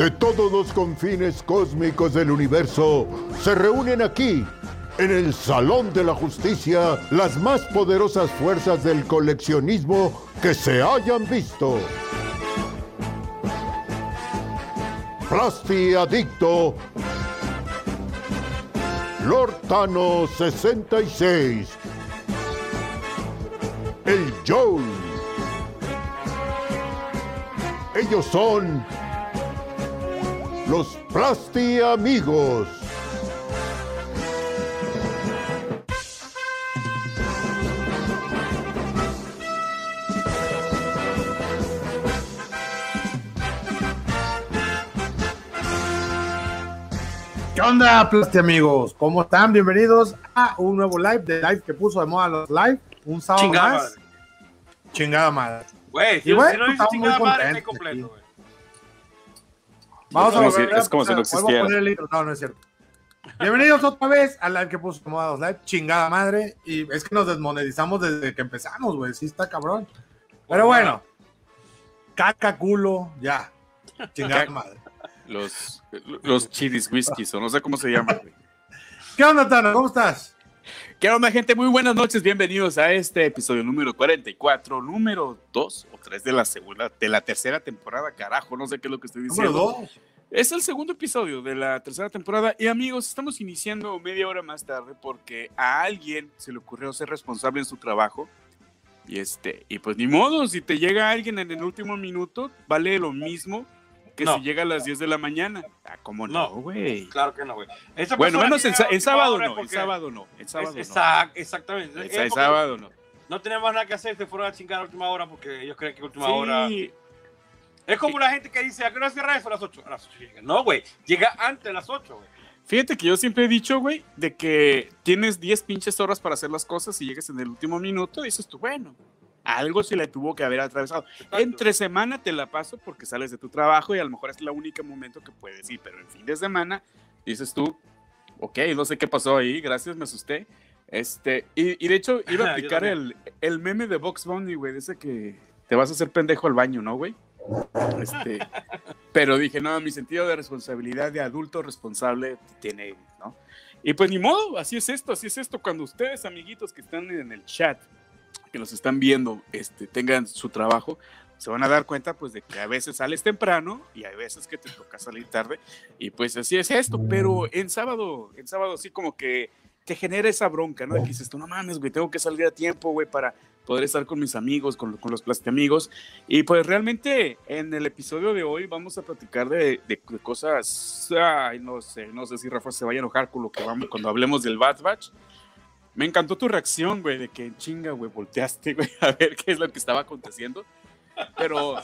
de todos los confines cósmicos del universo se reúnen aquí, en el Salón de la Justicia, las más poderosas fuerzas del coleccionismo que se hayan visto. Plasti Adicto, Lord Thanos 66, el Joel. Ellos son los Plasti Amigos. ¿Qué onda, Plasti amigos? ¿Cómo están? Bienvenidos a un nuevo live de live que puso de moda los live. Un sábado Chingada más. madre. Chingada madre. Güey, si, Y bueno, si no dices chingada madre, contentos es completo, güey. Vamos Es a volver a es como si no a existiera. poner el intro. No, no es cierto. Bienvenidos otra vez al live que puso de moda los live. Chingada madre. Y es que nos desmonetizamos desde que empezamos, güey. Sí está cabrón. Pero bueno. Caca, culo, ya. Chingada Caca. madre. Los, los chidis whiskies, o no sé cómo se llaman. güey. ¿Qué onda, Tano? ¿Cómo estás? ¿Qué onda, gente? Muy buenas noches. Bienvenidos a este episodio número 44, número 2 o 3 de la segunda, de la tercera temporada. Carajo, no sé qué es lo que estoy Número diciendo. dos. Es el segundo episodio de la tercera temporada. Y amigos, estamos iniciando media hora más tarde porque a alguien se le ocurrió ser responsable en su trabajo. Y este, y pues ni modo, si te llega alguien en el último minuto, vale lo mismo que No. si llega a las 10 de la mañana. Ah, ¿cómo no, No. güey? Claro que no, güey. Bueno, menos en, en sábado hora es no, en sábado no, en sábado es- no. exact- exactamente. En Es en sábado no. No tenemos nada que hacer, se fueron a chingar a última hora porque ellos creen que última hora. Sí, Es como la gente que dice, ¿a qué hora cierra eso? A las 8. A las 8 llega. No, güey. Llega antes de las 8, güey. fíjate que yo siempre he dicho, güey, de que tienes 10 pinches horas para hacer las cosas y llegas en el último minuto y dices tú, bueno, algo se le tuvo que haber atravesado. Entre semana te la paso porque sales de tu trabajo y a lo mejor es el único momento que puedes ir, pero en fin de semana dices tú, ok, no sé qué pasó ahí, gracias, me asusté. Este, y, y de hecho iba a aplicar el, el meme de Box Bunny, güey, ese que te vas a hacer pendejo al baño, ¿no, güey? Este, pero dije, no, mi sentido de responsabilidad de adulto responsable tiene, ¿no? Y pues ni modo, así es esto, así es esto. Cuando ustedes, amiguitos que están en el chat, que nos están viendo, este, tengan su trabajo, se van a dar cuenta pues de que a veces sales temprano y hay veces que te toca salir tarde y pues así es esto, pero en sábado, en sábado sí como que te genera esa bronca, ¿no? De que dices tú, no mames, güey, tengo que salir a tiempo, güey, para poder estar con mis amigos, con, con los plastiamigos. Y pues realmente en el episodio de hoy vamos a platicar de, de cosas, ay, no sé, no sé si Rafa se vaya a enojar con lo que vamos cuando hablemos del Bad Batch. Me encantó tu reacción, güey, de que chinga, güey, volteaste, güey, a ver qué es lo que estaba aconteciendo. Pero,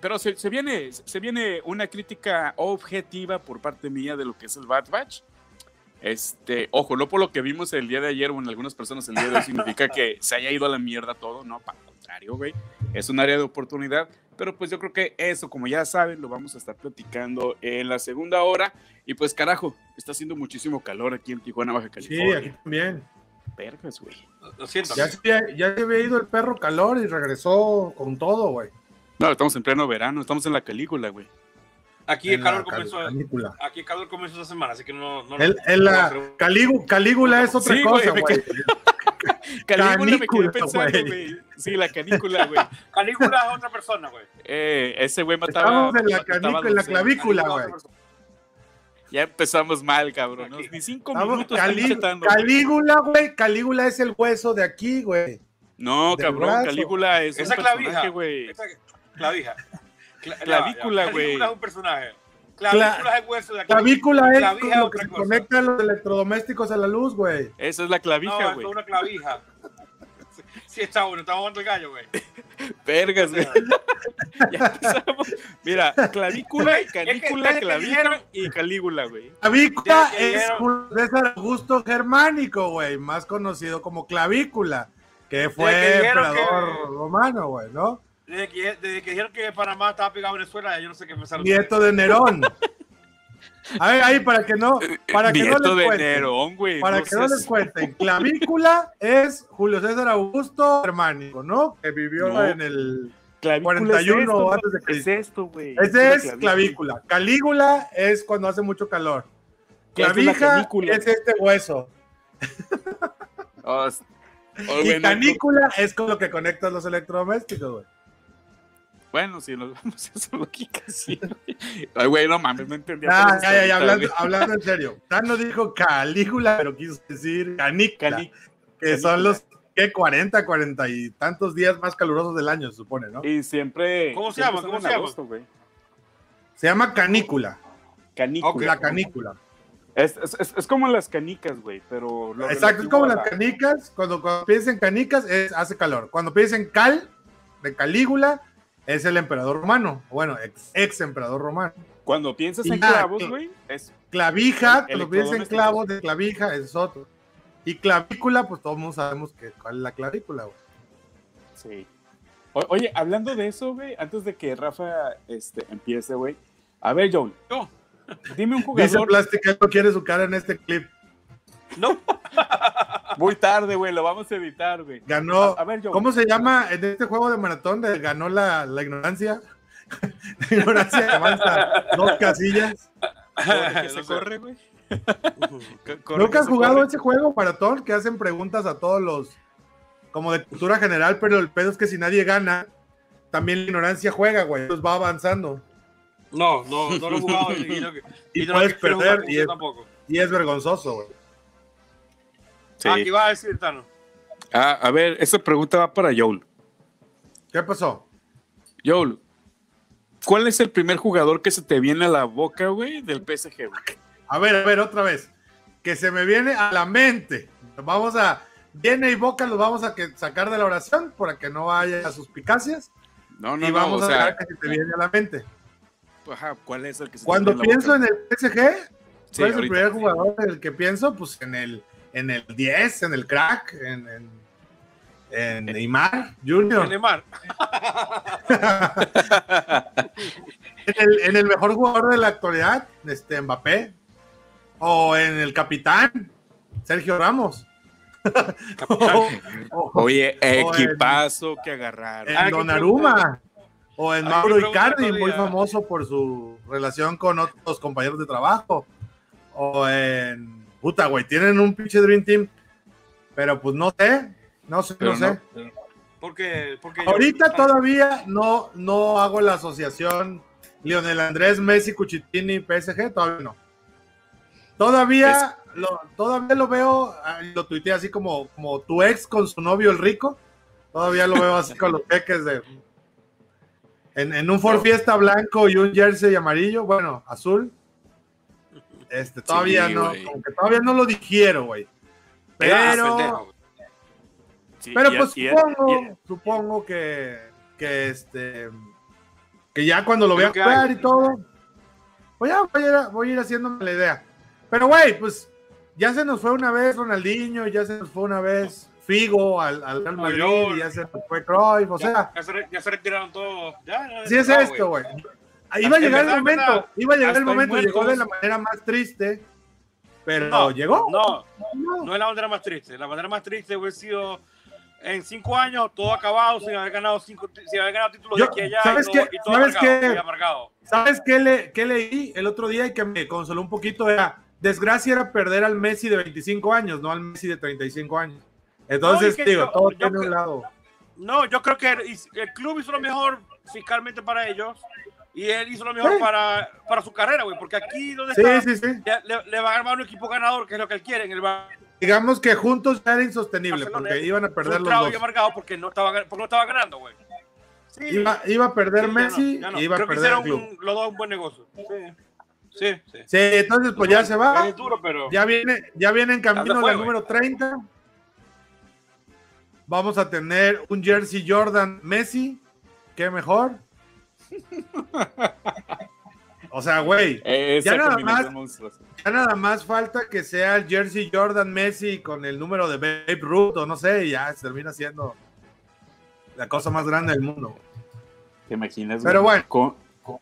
pero se, se viene, se viene una crítica objetiva por parte mía de lo que es el Bad Batch. Este, ojo, no por lo que vimos el día de ayer o en algunas personas el día de hoy significa que se haya ido a la mierda todo, no, para el contrario, güey. Es un área de oportunidad, pero pues yo creo que eso, como ya saben, lo vamos a estar platicando en la segunda hora. Y pues carajo, está haciendo muchísimo calor aquí en Tijuana, Baja Sí, California. aquí también. Vergas, güey. Lo siento. Ya ya se había ido el perro calor y regresó con todo, güey. No, estamos en pleno verano, estamos en la calígula, güey. Aquí el En calor comenzó. canícula. Aquí el calor comenzó esta semana, así que no. no El- el- la Calígu- Calígula es otra Sí, cosa, güey. Calígula me quedé pensando, güey. Sí, la canícula, güey. Calígula es otra persona, güey. Eh, ese güey mataba. Estamos en la mataba canícula, en la clavícula, güey. Ya empezamos mal, cabrón. Ni cinco Estamos- minutos Calí- güey. Calígula, güey. Calígula es el hueso de aquí, güey. No, del cabrón, brazo. Calígula es Esa un clavija. personaje, güey. Esa- Clavija. Cla- Clavícula, güey. Calígula es un personaje. Clavícula es el hueso de aquí. Clavícula es Clavija es lo que otra se cosa. conecta a los electrodomésticos a la luz, güey. Esa es la No, clavija, eso es güey. una clavija. Sí, está bueno, estamos jugando el gallo, güey. Vergas, güey. ya empezamos. Mira, clavícula, canícula, es que clavija dijeron- y calígula, güey. Clavícula es César Augusto Germánico, güey. Más conocido como clavícula. Que fue emperador que- romano, güey, ¿no? Desde que, desde que dijeron que Panamá estaba pegado a Venezuela, yo no sé qué pensaron. Nieto de Nerón. A ver, ahí para que no, para que no les cuenten. Nerón, güey. Para no que no les cuenten, clavícula es Julio César Augusto Germánico, ¿no? Que vivió No. en el Clavícula 41 es esto, antes de. Cristo. Es esto, güey. Ese es la clavícula. Calígula es cuando hace mucho calor. ¿Qué es la Clavija es este hueso. Oh, es- oh, Y bueno, canícula es con lo que conectas los electrodomésticos, güey. Bueno, si nos vamos a esa lógica, sí. Ay, güey, no mames, no entendía. Ah, ya, ya, ya, hablando, hablando en serio. Tano dijo calígula, pero quiso decir canícula, que son los ¿qué? 40, 40 y tantos días más calurosos del año, se supone, ¿no? Y siempre. ¿Cómo se siempre llama? ¿Cómo se llama? agosto, güey. Se llama canícula. Canícula. La canícula. Es, es, como las canicas, güey, pero. lo Exacto, es como las la- canicas. Cuando, cuando piensas en canicas, es, hace calor. Cuando piensas en cal, de Calígula, es el emperador romano. Bueno, ex, ex emperador romano. Cuando piensas Y en clavos, güey, es. Clavija, El- cuando piensas en clavos de clavija, es otro. Y clavícula, pues todos mundo sabemos que, cuál es la clavícula, güey. Sí. O- oye, hablando de eso, güey, antes de que Rafa este, empiece, güey. A ver, Joel, No, dime un Dice jugador. Plastic que no quiere su cara en este clip. No. Muy tarde, güey, lo vamos a editar, güey. Ganó. A, a ver, Joel. ¿Cómo se llama en este juego de maratón? De, ganó la, la ignorancia. la ignorancia avanza dos casillas. ¿Corre que se corre, güey? ¿Nunca has jugado corre. ese juego maratón que hacen preguntas a todos los. como de cultura general, pero el pedo es que si nadie gana, también la ignorancia juega, güey. Entonces va avanzando. No, no, no lo he jugado. Y, no- Y no puedes perder, y es- tampoco. Y es vergonzoso, güey. Sí. Ah, ¿qué a decir, Tano? Ah, a ver, esta pregunta va para Joel. ¿Qué pasó? Joel, ¿cuál es el primer jugador que se te viene a la boca, güey, del PSG, güey? A ver, a ver, otra vez. Que se me viene a la mente. Vamos a. Viene y boca los vamos a que, sacar de la oración para que no haya suspicacias. No, no, y no, vamos o a sea, que se te viene a la mente. ajá, ¿cuál es el que se te Cuando viene a la pienso boca? en el PSG, Sí, ¿cuál es el primer jugador en el que pienso? Pues en el, en el 10, en el crack, en, en, en Neymar Junior. Neymar. En el, en el mejor jugador de la actualidad, este Mbappé. O en el capitán, Sergio Ramos. o, o- Oye, equipazo que agarraron. Ah, en ¿qué Donnarumma. O en Ah, Mauro ¿qué pregunta Icardi, muy famoso por su relación con otros compañeros de trabajo. O en. Puta, güey, tienen un pinche Dream Team. Pero pues no sé. No sé, Pero no sé. Porque, porque Ahorita yo- todavía no, no hago la asociación Lionel Andrés, Messi, Cuchitini, PSG, todavía no. Todavía, lo, todavía lo veo, ah, lo tuiteé así como, como tu ex con su novio el rico. Todavía lo veo así con los peques de. En, en un Ford Fiesta blanco y un jersey amarillo, bueno, azul. Este, todavía Sí, no, como que todavía no lo digiero, güey. Pero. Sí, Pero y- pues y- supongo, y- supongo que, que este que ya cuando lo vea jugar y todo, pues ya voy a ir, voy a ir haciéndome la idea. Pero güey, pues ya se nos fue una vez Ronaldinho, ya se nos fue una vez Figo al, al Real Madrid, ya se nos fue Cruyff, o sea, ya, ya se, re- ya se retiraron todos. Ya, ya, así es no, esto, güey. Iba a llegar el momento, iba a llegar el momento, llegó de la manera más triste, pero No, llegó. No, No. no es la manera más triste. La manera más triste hubiera sido en cinco años, todo acabado, sin haber ganado, cinco, sin haber ganado títulos Yo- de aquí a allá. ¿sabes y todo, qué? ¿Sabes qué? ¿Sabes qué, le, qué leí el otro día y que me consoló un poquito? Era, desgracia era perder al Messi de 25 años, no al Messi de 35 años. Entonces, No, digo, yo- todo yo tiene un lado. No, yo creo que el, el club hizo lo mejor fiscalmente para ellos y él hizo lo mejor Sí. para, para su carrera, güey, porque aquí donde Sí, está, sí, le, le va a armar un equipo ganador, que es lo que él quiere. En el Bar- Digamos que juntos ya era insostenible Barcelona porque iban a perder los dos. amargado porque no estaba, gan- porque no estaba ganando, güey. Sí, Iba, iba a perder Messi no, no. iba a Creo que perder el hicieron club. un- los dos un buen negocio. Sí, sí. sí. Sí, entonces pues ya se va. Es duro, pero. Ya viene, ya viene en camino güey. número 30. Vamos a tener un jersey Jordan Messi. Qué mejor. O sea, güey, Ya nada más. Ya nada más falta que sea el jersey Jordan Messi con el número de Babe Ruth o no sé, y ya se termina siendo la cosa más grande del mundo. ¿Te imaginas? Pero güey? bueno. Con- con-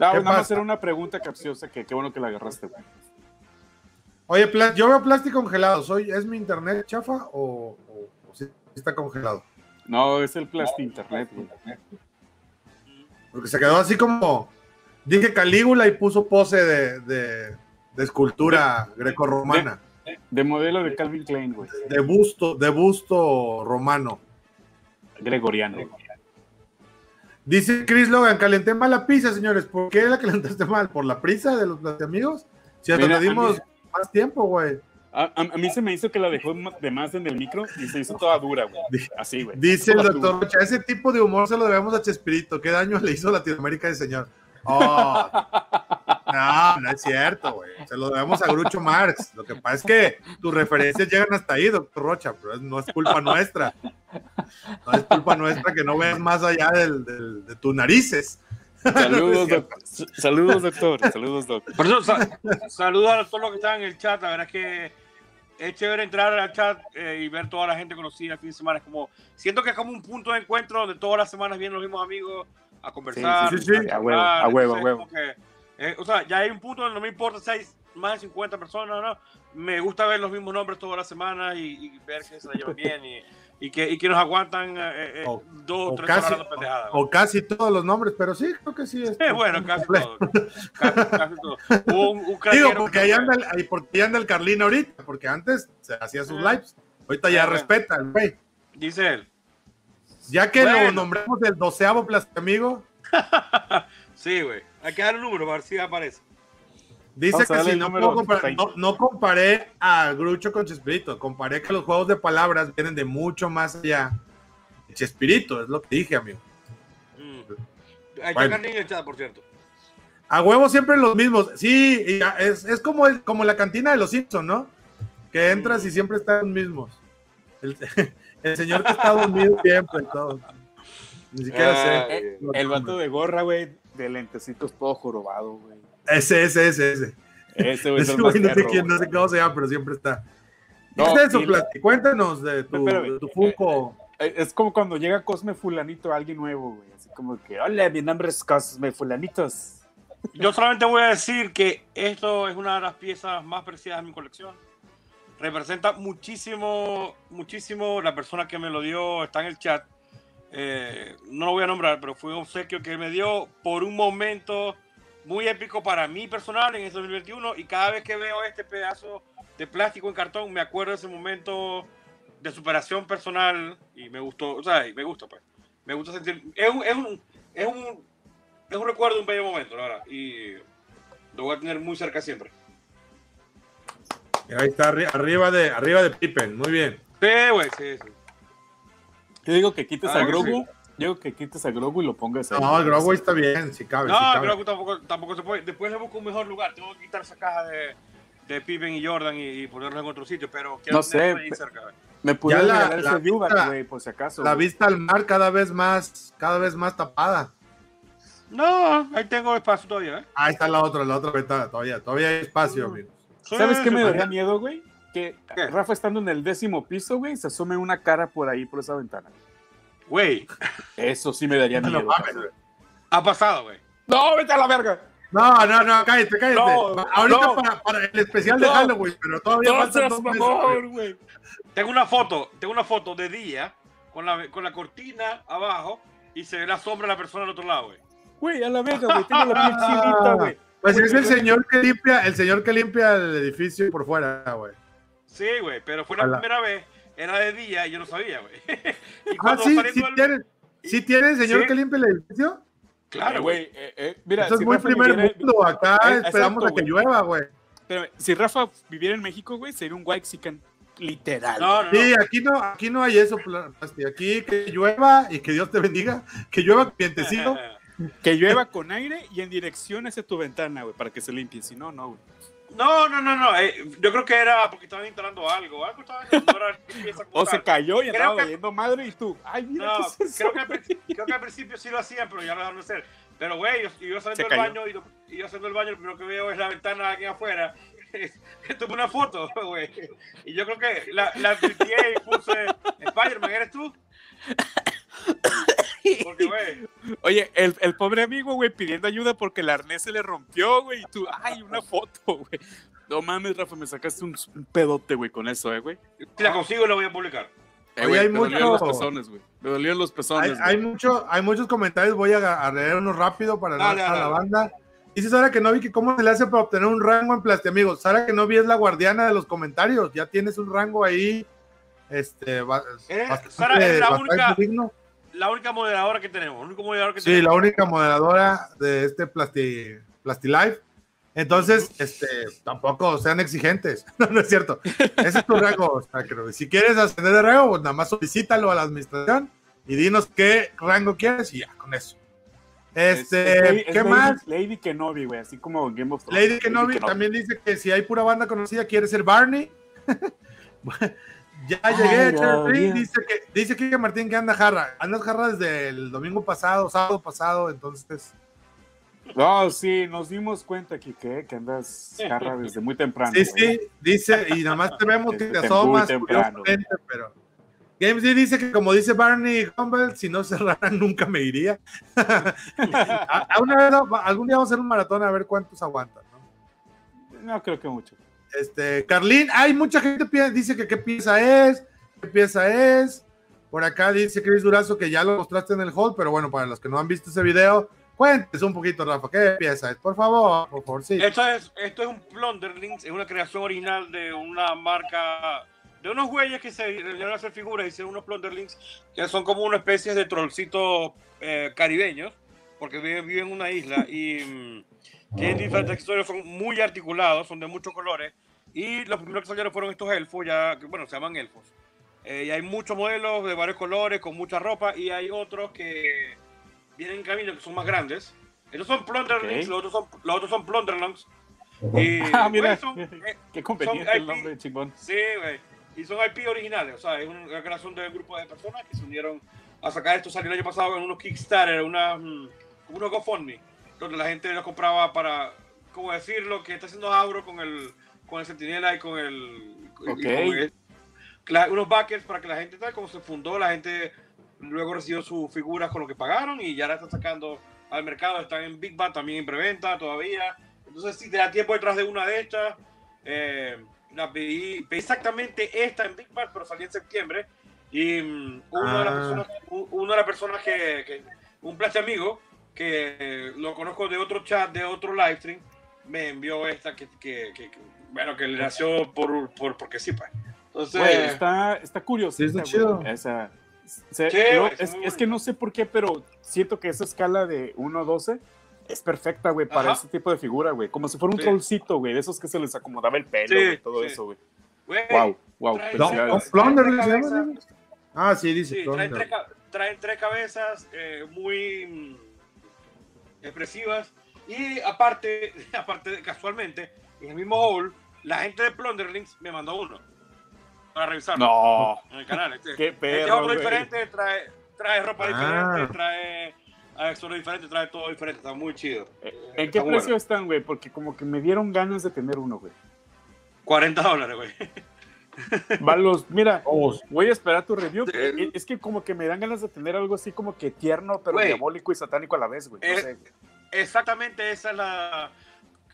Ah, ¿Qué nada más era una pregunta capciosa que qué bueno que la agarraste, güey. Oye, yo veo plástico congelado. ¿Soy, ¿Es mi internet chafa o, o- o sí está congelado? No, es el Plasti Internet, güey. Porque se quedó así como. Dije Calígula y puso pose de, de, de escultura grecorromana. De modelo de Calvin Klein, güey. De busto, de busto romano. Gregoriano. Dice Chris Logan, calenté mal la pizza, señores. ¿Por qué la calentaste mal? ¿Por la prisa de los de amigos? Si hasta le dimos más tiempo, güey. A, a- a mí se me hizo que la dejó de más en el micro y se hizo toda dura, güey. Así, güey. Dice el doctor. Rocha, ese tipo de humor se lo debemos a Chespirito. ¿Qué daño le hizo a Latinoamérica ese señor? Oh, no, no es cierto, güey. Se lo debemos a Grucho Marx. Lo que pasa es que tus referencias llegan hasta ahí, doctor Rocha, pero no es culpa nuestra. No es culpa nuestra que no veas más allá del- del- de tus narices. Saludos, doc- Saludos, doctor. Saludos, doctor. Por eso, sa- saludos a todos los que están en el chat. La verdad es que es chévere entrar al chat eh, y ver toda la gente conocida el fin de semana. Es como, siento que es como un punto de encuentro donde todas las semanas vienen los mismos amigos a conversar. Sí, sí, sí, a huevo, a huevo, a huevo. que, eh, o sea, ya hay un punto donde no me importa si hay más de 50 personas, ¿no? Me gusta ver los mismos nombres todas las semanas y, y ver que se la llevan bien y, y que, y que nos aguantan eh, eh, O- dos o O tres casi, pendejadas. ¿no? o casi todos los nombres, pero sí, creo que sí. es- Eh, bueno, casi completo. todo. Casi, casi todo. Hubo un, un Digo, porque que ahí anda, el, ahí porque ahí anda el Carlín ahorita, porque antes se hacía sus Ah. lives. Ahorita ya Ah, respeta el güey. Dice él. Ya que Bueno. lo nombramos el doceavo amigo, Sí, güey. Hay que dar un número para ver si aparece. Dice que si el no, puedo comparar- 30. no, no comparé a Grucho con Chespirito, comparé que los juegos de palabras vienen de mucho más allá de Chespirito, es lo que dije, amigo. Mm. Hay Bueno. que en el chat, por cierto. A huevo siempre los mismos. Sí, y es, es como, el- como la cantina de los Simpsons, ¿no? Que entras y siempre están los mismos. El, el señor que está dormido siempre, todo. Ni siquiera Ah, sé. Eh, El vato de gorra, güey, de lentecitos todo jorobado, güey. Ese, ese, ese, ese. Ese, güey, es Ese güey no sé quién, no sé cómo se llama, pero siempre está. ¿Qué No, es eso, y-? Cuéntanos de tu, Espérame, de tu Funko. Eh, Es como cuando llega Cosme Fulanito, alguien nuevo, güey. Así como que, hola, mi nombre es Cosme Fulanitos. Yo solamente voy a decir que esto es una de las piezas más preciadas de mi colección. Representa muchísimo, muchísimo la persona que me lo dio, está en el chat. Eh, no lo voy a nombrar, pero fue un obsequio que me dio por un momento muy épico para mí personal en este 2021 y cada vez que veo este pedazo de plástico en cartón me acuerdo de ese momento de superación personal y me gustó, o sea, y me gusta pues. Me gusta sentir, es un, es un, es un, es un recuerdo de un bello momento, la verdad, y lo voy a tener muy cerca siempre. Ahí está, arri- arriba de, arriba de Pippen. Muy bien. Sí, güey, sí, sí. Yo digo que quites Ah, a que Grogu. Yo digo que quites a Grogu y lo pongas ahí. No, el Grogu está bien, si cabe. No, si cabe. que tampoco, tampoco se puede. Después le busco un mejor lugar. Tengo que quitar esa caja de, de Pippen y Jordan y, y ponerlo en otro sitio, pero quiero No sé, ahí cerca. güey. Me pudiera Ya la- la ese vista- güey, por si acaso. La vista al mar cada vez más, cada vez más tapada. No, ahí tengo espacio todavía, ¿eh? Ahí está la otra, la otra ventana, todavía, todavía hay espacio, amigos. ¿Sabes Sí, qué me daría miedo, güey? Que ¿Qué? Rafa estando en el décimo piso, güey, se asome una cara por ahí, por esa ventana. Güey, Eso sí me daría No miedo. mames, güey. ha pasado, güey. No, vete a la verga. No, no, no, cállate, cállate. No, Ahorita no. para, para el especial de No. Halloween, pero todavía No faltan seas dos meses, güey. mamón, güey. Tengo una foto, tengo una foto de día con la, con la cortina abajo y se ve la sombra de la persona al otro lado, güey. Güey, a la verga, güey. Tengo la piel chinita, güey. Pues es el señor que limpia, el señor que limpia el edificio por fuera, güey. Sí, güey, pero fue la primera vez, era de día y yo no sabía, güey. Ah, sí, sí del- tiene, sí tiene el señor Sí. que limpia el edificio. Claro, Eh, güey. eh, eh, mira, Esto es si muy Rafa primer viviera- mundo. Acá Eh, esperamos exacto, a que llueva, güey. Espérame, si Rafa viviera en México, güey, sería un Waxican literal. No, no, no. Sí, aquí no, aquí no hay eso. Aquí que llueva y que Dios te bendiga. Que llueva vientecito. Que llueva con aire y en dirección hacia tu ventana, güey, para que se limpie. Si no, no, güey. No, no, no, no. eh, yo creo que era porque estaban instalando algo. Algo como O se cayó y que- valiendo madre y tú. Ay, mira, No, ¿qué es eso, creo que, al, güey? principio- creo que al principio sí lo hacían, pero ya lo dejaron de hacer. Pero, güey, yo, yo saliendo del baño y yo haciendo el baño, lo primero que veo es la ventana aquí afuera. Tomé una foto, güey. Y yo creo que la, la y puse, Spider-Man, ¿eres tú? Porque, güey, Oye, el, el pobre amigo, güey, pidiendo ayuda porque el arnés se le rompió, güey. Y tú, ay, una foto, güey. No mames, Rafa, me sacaste un, un pedote, güey, con eso, eh, güey. si la consigo la voy a publicar. Eh, Oye, güey, hay me dolieron mucho- los pezones, güey. Me dolieron los Hay, pezones. hay, mucho, hay muchos comentarios, voy a, a leer unos rápido para Dale, la dale. banda. Dice Sara que no vi que cómo se le hace para obtener un rango en Plasti Amigos. Sara que no vi es la guardiana de los comentarios. Ya tienes un rango ahí. Este, Eres- bastante, Sara es la única- digno. La única moderadora que tenemos. Único moderador que Sí, tenemos. la única moderadora de este Plasti, Plasti Live. Entonces, este, tampoco sean exigentes. No, no es cierto. Ese es tu rango, Sacro. Si quieres ascender de rango, pues nada más solicítalo a la administración y dinos qué rango quieres y ya, con eso. Es- Este, es Lady- ¿qué es más? Lady, Lady Kenobi, güey, así como Game of Thrones. Lady Kenobi también dice que si hay pura banda conocida, quiere ser Barney. ya llegué, dice que dice que Martín que anda jarra. Andas jarra desde el domingo pasado, sábado pasado, entonces. No, sí, nos dimos cuenta que, que, andas jarra desde muy temprano. Sí, güey. sí, dice, y nada más te vemos que te asomas, muy temprano. curiosamente, pero. Games D dice que como dice Barney Humble, si no cerraran nunca me iría. A- a una vez, algún día vamos a hacer un maratón a ver cuántos aguantan, ¿no? No creo que mucho. Este, Carlín, hay mucha gente pi- dice que qué pieza es, qué pieza es. Por acá dice Chris Durazo que ya lo mostraste en el hall, pero bueno, para los que no han visto ese video, cuéntese un poquito, Rafa, qué pieza es, por favor, por favor. Esto es, esto es un Plunderlings, es una creación original de una marca, de unos güeyes que se dedicaron a hacer figuras hicieron unos Plunderlings que son como una especie de trollcitos eh, caribeños, porque viven, viven en una isla y mm, tienen diferentes historias, son muy articulados, son de muchos colores. Y los primeros que salieron fueron estos elfos, ya que, bueno, se llaman elfos. Eh, y hay muchos modelos de varios colores, con mucha ropa, y hay otros que vienen en camino que son más grandes. Estos son Plunderlings, Ok. los, otros son, los otros son Plunderlings. Y, Ah, mira, güey, son- eh, qué conveniente el IP. nombre, chingón. Sí, güey. Y son IP originales, o sea, es una creación de un grupo de personas que se unieron a sacar esto. Salió el año pasado en unos Kickstarter, una, mm, unos GoFundMe, donde la gente los compraba para, ¿cómo decirlo? Que está haciendo Auro con el, con el Centinela y con el. y con el- la- unos backers para que la gente, tal como se fundó, la gente luego recibió sus figuras con lo que pagaron y ya la están sacando al mercado. Están en Big Bad también en preventa todavía. Entonces, si te da tiempo detrás de una de estas, eh, la pedí, pedí exactamente esta en Big Bad, pero salí en septiembre. Y mm, uno, de las Ah. personas, una de las personas que, que- un placer amigo, que lo conozco de otro chat, de otro live stream, me envió esta que, que, que- que, bueno, que le nació por, por, porque sí, pues. Entonces, Güey, está, está curioso. Sí, está chido. Esa, se- Sí, es, es que no sé por qué, pero siento que esa escala de 1 a 12 es perfecta, güey, para Ajá. ese tipo de figura, güey. Como si fuera un Sí. trollcito, güey, de esos que se les acomodaba el pelo, Sí, güey, todo sí. eso, güey. güey, Wow, wow. Ah, sí, dice. Traen tres, traen tres cabezas eh, muy expresivas. Y aparte, aparte casualmente, en el mismo haul, la gente de Plunderlings me mandó uno para revisarlo No, en el canal. Este, qué este es perro, otro diferente, trae, trae ropa Ah. diferente, trae accesorios diferentes, trae todo diferente. Está muy chido. Eh, ¿En qué precio bueno. están, güey? Porque como que me dieron ganas de tener uno, güey. 40 dólares, güey. Valos, mira, Vamos. voy a esperar tu review. Sí. Eh, Es que como que me dan ganas de tener algo así como que tierno, pero Güey. diabólico y satánico a la vez, güey. No Eh, sé. Exactamente esa es la,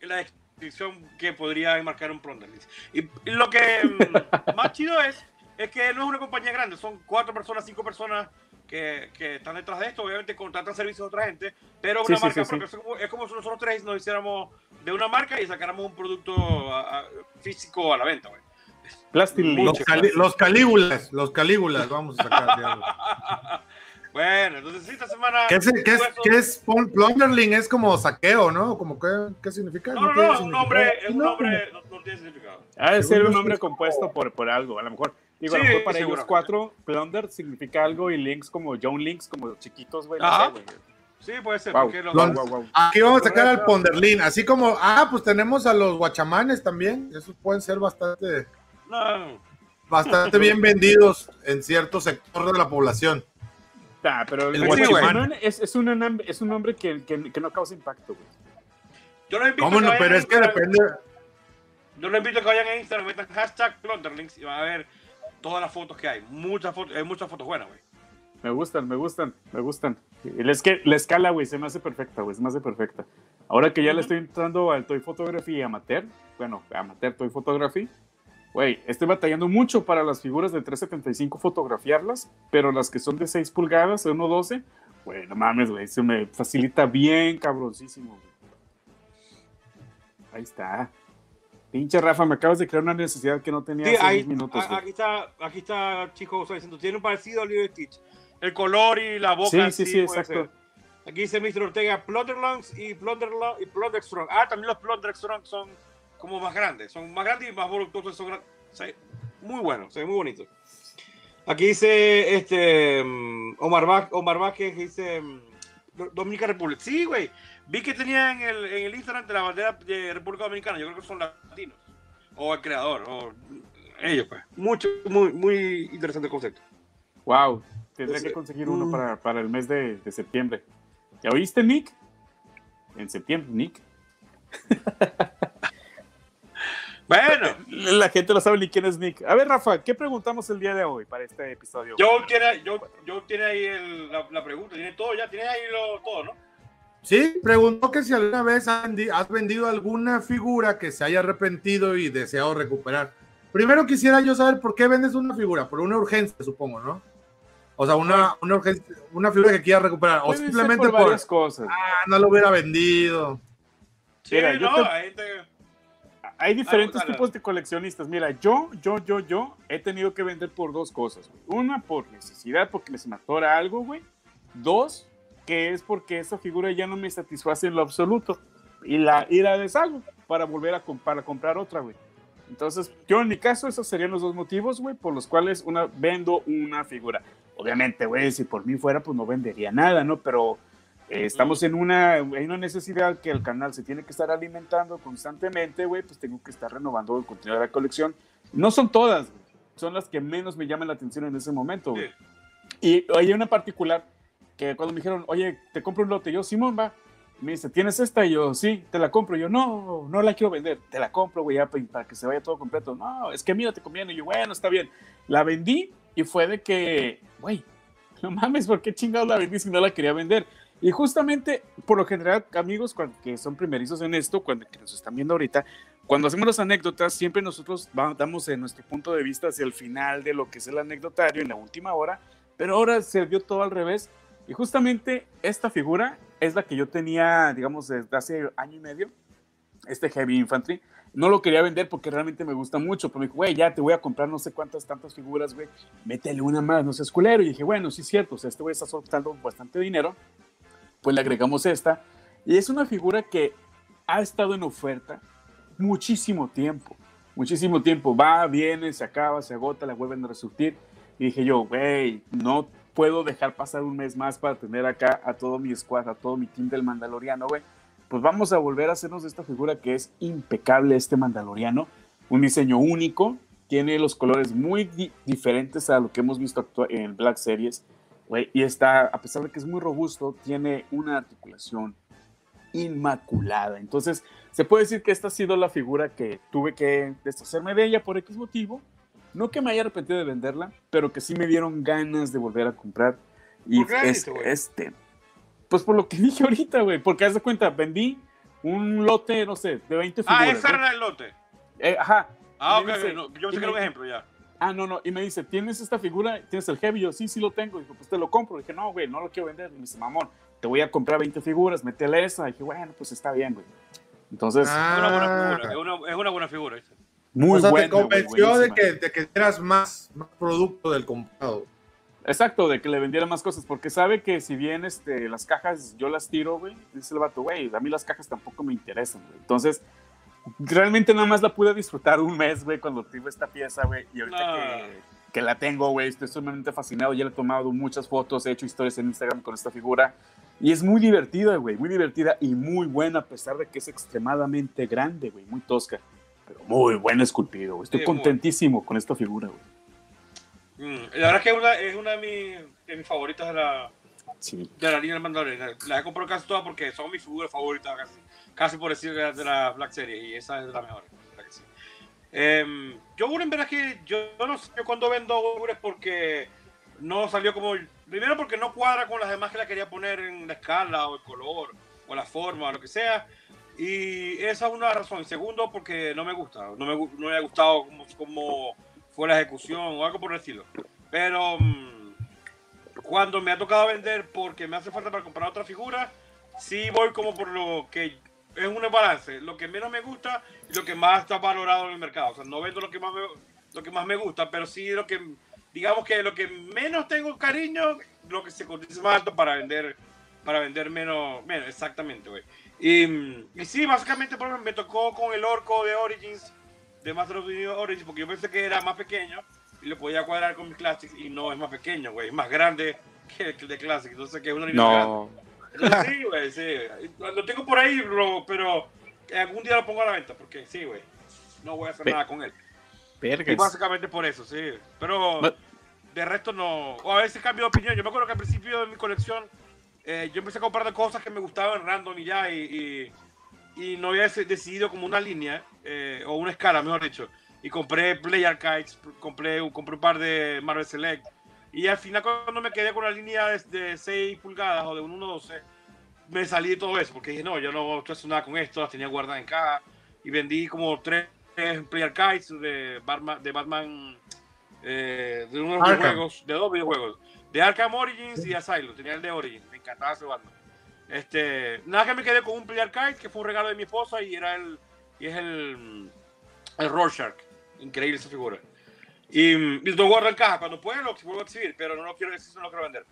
la descripción que podría enmarcar un Plunderlings. Y, lo que mm, más chido es, es que no es una compañía grande, son cuatro personas, cinco personas que, que están detrás de esto. Obviamente contratan servicios de otra gente, pero una sí, marca sí, sí. propia. Es como- Es como si nosotros tres nos hiciéramos de una marca y sacáramos un producto a- a- físico a la venta, güey. Plastilin. Los, cali- los calígulas, los calígulas, vamos a sacar. Bueno, entonces sí, esta semana... ¿Qué es, qué es, qué es plun- plunderling? Es como saqueo, ¿no? Como que, ¿Qué significa? No, no, no, es un nombre, es un No, nombre, no, no tiene significado. Ha de ser un nombre sí. compuesto por, por algo. A lo mejor, digo, a lo Sí, mejor para ellos cuatro, Plunder significa algo y Links como John Links, como chiquitos, güey. No Ajá. sé, güey. Sí, puede ser. Wow, porque los- Lon- wow, wow. Aquí vamos a sacar al Ponderlin, así como, ah, pues tenemos a los guachamanes también, esos pueden ser bastante, No, bastante bien vendidos en cierto sector de la población. Ah, pero el Guachimán es, es, un, es un nombre que, que, que no causa impacto, güey. yo los invito ¿Cómo a que no? Pero es que Instagram. depende, Yo los invito a que vayan a Instagram, metan hashtag Plunderlinks y van a ver todas las fotos que hay. Muchas fotos, hay muchas fotos buenas, güey. Me gustan, me gustan, me gustan. Y es que la escala, güey, se me hace perfecta, güey, se me hace perfecta. Ahora que ya le estoy entrando al Toy Photography amateur, bueno, amateur Toy Photography, Güey, estoy batallando mucho para las figuras de 375 fotografiarlas, pero las que son de 6 pulgadas, de 1.12, güey, no mames, güey, se me facilita bien cabroncísimo. güey. Ahí está. Pinche Rafa, me acabas de crear una necesidad que no tenía Sí, hace ahí, 10 minutos. a- aquí está, aquí está, chicos, diciendo, tiene un parecido al Lilo Stitch. El color y la boca. Sí, sí, sí, puede exacto. ser. Aquí dice Mr. Ortega, Plunderlungs y Plunderlong y Plunderstrong. Ah, también los Plunderstrong son como más grandes. Son más grandes y más voluptuosos. Son muy buenos, se muy bonitos. Aquí dice este mm, Omar, Vá- Omar Vázquez, dice mm, Do- Dominica Republic. Sí, güey. Vi que tenía en el, en el Instagram de la bandera de República Dominicana. Yo creo que son latinos. O el creador. O ellos, pues. Mucho, muy, muy interesante el concepto. Wow, tendría Ese- que conseguir uno mm. para, para el mes de, de septiembre. ¿Ya oíste, Nick? En septiembre, Nick. Bueno. La gente no sabe ni quién es Nick. A ver, Rafa, ¿qué preguntamos el día de hoy para este episodio? Joe tiene, Joe, Joe tiene ahí el- la, la pregunta, tiene todo ya, tiene ahí lo, todo, ¿no? Sí, preguntó que si alguna vez has vendi- has vendido alguna figura que se haya arrepentido y deseado recuperar. Primero quisiera yo saber por qué vendes una figura, por una urgencia, supongo, ¿no? O sea, una, una urgencia, una figura que quieras recuperar, o simplemente por por, varias cosas. ah, no lo hubiera vendido. Sí, Mira, yo no, te- ahí te- Hay diferentes tipos de coleccionistas. Mira, yo, yo, yo, yo he tenido que vender por dos cosas. güey. Una, por necesidad, porque se me atora algo, güey. Dos, que es porque esa figura ya no me satisface en lo absoluto. Y la, y la deshago para volver a para comprar otra, güey. Entonces, yo en mi caso, esos serían los dos motivos, güey, por los cuales una, vendo una figura. Obviamente, güey, si por mí fuera, pues no vendería nada, ¿no? Pero eh, estamos en una, en una necesidad que el canal se tiene que estar alimentando constantemente, güey, pues tengo que estar renovando el contenido de la colección. No son todas, güey, son las que menos me llaman la atención en ese momento, güey. Y hay una particular que cuando me dijeron, oye, te compro un lote, yo, Simón, va. Me dice, ¿tienes esta? Y yo, sí, te la compro. Y yo, no, no la quiero vender. Te la compro, güey, pa- para que se vaya todo completo. No, es que mira, te conviene. Y yo, bueno, está bien. La vendí y fue de que, güey, no mames, ¿por qué chingados la vendí si no la quería vender? Y justamente, por lo general, amigos cuan- que son primerizos en esto, cuando que nos están viendo ahorita, cuando hacemos las anécdotas, siempre nosotros va- damos en nuestro punto de vista hacia el final de lo que es el anecdotario en la última hora, pero ahora se dio todo al revés. Y justamente esta figura es la que yo tenía, digamos, desde hace año y medio, este Heavy Infantry. No lo quería vender porque realmente me gusta mucho, pero me dijo, güey, ya te voy a comprar no sé cuántas tantas figuras, güey, métele una más, no seas culero. Y dije, bueno, sí es cierto, o sea, este güey está soltando bastante dinero, pues le agregamos esta. Y es una figura que ha estado en oferta muchísimo tiempo, muchísimo tiempo. Va, viene, se acaba, se agota, la vuelven a resurtir. Y dije yo, güey, no puedo dejar pasar un mes más para tener acá a todo mi squad, a todo mi team del Mandaloriano, güey. Pues vamos a volver a hacernos de esta figura que es impecable, este Mandaloriano. Un diseño único, tiene los colores muy di- diferentes a lo que hemos visto en Black Series. Güey, y está, a pesar de que es muy robusto, tiene una articulación inmaculada. Entonces, se puede decir que esta ha sido la figura que tuve que deshacerme de ella por X motivo. No que me haya arrepentido de venderla, pero que sí me dieron ganas de volver a comprar. Y ¿Por qué la es güey? este. Pues por lo que dije ahorita, güey. Porque haz de cuenta, vendí un lote, no sé, de 20 figuras. Ah, ese era el lote. Eh, ajá. Ah, ok, dice- no, yo me- era un ejemplo ya. Ah, no, no. Y me dice, ¿tienes esta figura? ¿Tienes el heavy? Yo, sí, sí lo tengo. Dijo, pues te lo compro. Dije, no, güey, no lo quiero vender. Y me dice, mamón, te voy a comprar 20 figuras, métele esa. dije, bueno, pues está bien, güey. Entonces, Es una buena Ah. figura. Es una, es una buena figura. muy o sea, buena, te güey, convenció de que, de que eras más, más producto del comprado. Exacto, de que le vendiera más cosas, porque sabe que si bien este, las cajas yo las tiro, güey, dice el vato, güey, a mí las cajas tampoco me interesan, güey. Entonces, realmente nada más la pude disfrutar un mes, güey, cuando tuve esta pieza, güey, y ahorita No. que, que la tengo, güey, estoy sumamente fascinado, ya le he tomado muchas fotos, he hecho historias en Instagram con esta figura, y es muy divertida, güey, muy divertida y muy buena, a pesar de que es extremadamente grande, güey, muy tosca, pero muy buen esculpido, güey. Estoy Sí, muy. contentísimo con esta figura, güey. Mm, La verdad que es una, es una de, mis, de mis favoritas de la, Sí. de la línea del Mandalorian. Las he comprado casi todas porque son mis figuras favoritas, casi, casi por decir de la, de la Black Series, y esa es de las mejores. la que sí. Yo, en verdad que yo, no sé cuándo vendo figuras porque no salió como. Primero porque no cuadra con las demás que la quería poner en la escala o el color o la forma o lo que sea. Y esa es una razón. Segundo, porque no me gusta. No me, no me ha gustado como, fue la ejecución o algo por el estilo. Pero mm, cuando me ha tocado vender porque me hace falta para comprar otra figura, sí voy como por lo que es un balance. Lo que menos me gusta y lo que más está valorado en el mercado. O sea, no vendo lo que más me, lo que más me gusta, pero sí lo que, digamos que lo que menos tengo cariño, lo que se cotiza más alto para vender, para vender menos, menos exactamente, güey. Y, y sí, básicamente por ejemplo, me tocó con el orco de Origins, de Master of the Origins, porque yo pensé que era más pequeño y lo podía cuadrar con mi Classic y no es más pequeño, güey, es más grande que el de Classic, entonces que es una línea grande. No. Entonces, sí, güey, sí. Lo tengo por ahí, bro, pero algún día lo pongo a la venta, porque sí, güey. No voy a hacer nada con él. Y básicamente por eso, sí. Pero de resto no. O a veces cambio de opinión. Yo me acuerdo que al principio de mi colección eh, yo empecé a comprar de cosas que me gustaban random y ya. Y, y, y no había dec- decidido como una línea eh, o una escala, mejor dicho. Y compré Play Archives, compré, compré un par de Marvel Select. Y al final, cuando me quedé con la línea de, de 6 pulgadas o de un 1.12, me salí de todo eso. Porque dije, no, yo no estoy haciendo nada con esto, las tenía guardadas en caja. Y vendí como tres Play Archives de Batman, de Batman eh, de unos Arkham. videojuegos, de dos videojuegos, de Arkham Origins y Asylum, tenía el de Origins, me encantaba ese Batman. Este, nada que me quedé con un Play Archive que fue un regalo de mi esposa y era el y es el el Rorschach, increíble esa figura. Y, y lo guardo en caja, cuando pueda lo vuelvo a exhibir, pero no lo quiero, no lo quiero vender.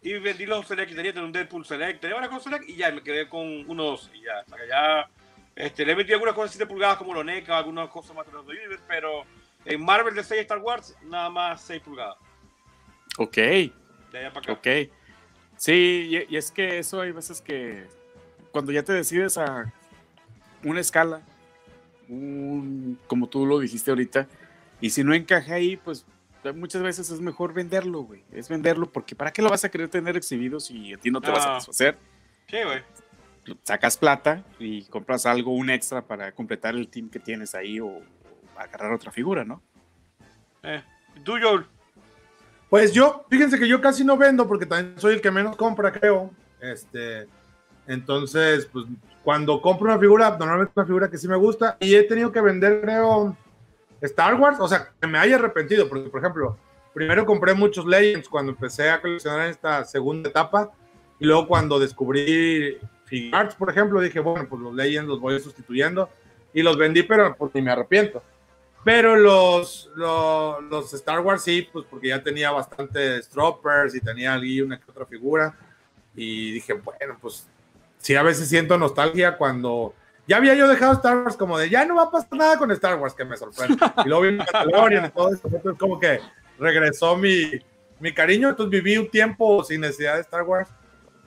Y vendí los Select, tenía tenía un Deadpool Select, tenía varias cosas Select y ya me quedé con uno dos y ya, hasta que ya este, le he metido algunas cosas de 7 pulgadas como lo NECA, algunas cosas más de los Universe, pero en Marvel de 6 Star Wars, nada más 6 pulgadas. Ok, De allá para acá. ok. Sí, y, y es que eso hay veces que cuando ya te decides a una escala, un, como tú lo dijiste ahorita, y si no encaja ahí, pues muchas veces es mejor venderlo, güey. Es venderlo porque ¿para qué lo vas a querer tener exhibido si a ti no te va a satisfacer? Sí, güey. Sacas plata y compras algo, un extra para completar el team que tienes ahí o, o agarrar otra figura, ¿no? Eh. ¿Y ¿Tú, Joel? Pues yo, fíjense que yo casi no vendo porque también soy el que menos compra, creo. Este, entonces, pues cuando compro una figura, normalmente una figura que sí me gusta y he tenido que vender, creo, Star Wars, o sea, que me haya arrepentido, porque por ejemplo, primero compré muchos Legends cuando empecé a coleccionar en esta segunda etapa y luego cuando descubrí Figuarts, por ejemplo, dije, bueno, pues los Legends los voy sustituyendo y los vendí, pero pues ni me arrepiento. Pero los, los, los Star Wars sí, pues porque ya tenía bastantes Troopers y tenía ahí una que otra figura. Y dije, bueno, pues sí, a veces siento nostalgia cuando ya había yo dejado Star Wars como de ya no va a pasar nada con Star Wars, que me sorprende. Y luego vi Mandalorian y todo eso, entonces como que regresó mi, mi cariño, entonces viví un tiempo sin necesidad de Star Wars.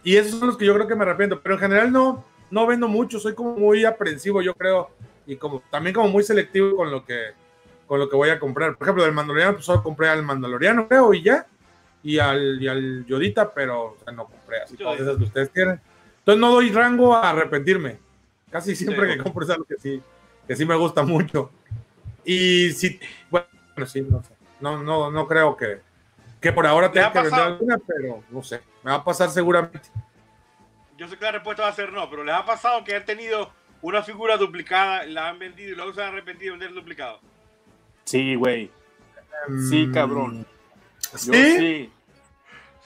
Y esos son los que yo creo que me arrepiento, pero en general no, no vendo mucho, soy como muy aprensivo, yo creo, y como también como muy selectivo con lo que con lo que voy a comprar. Por ejemplo, del Mandaloriano, pues solo compré al Mandaloriano, creo, y ya. Y al, y al Yodita, pero o sea, no compré así todas esas que ustedes quieren. Entonces no doy rango a arrepentirme. Casi siempre Sí. que compro es algo que sí, que sí me gusta mucho. Y sí, bueno, sí, no sé. No, no, no creo que, que por ahora ¿Le tenga que vender alguna, pero no sé. Me va a pasar seguramente. Yo sé que la respuesta va a ser no, pero ¿les ha pasado que han tenido una figura duplicada, la han vendido y luego se han arrepentido de vender el duplicado? Sí, güey. Sí, Mm, cabrón. Yo ¿Sí? sí.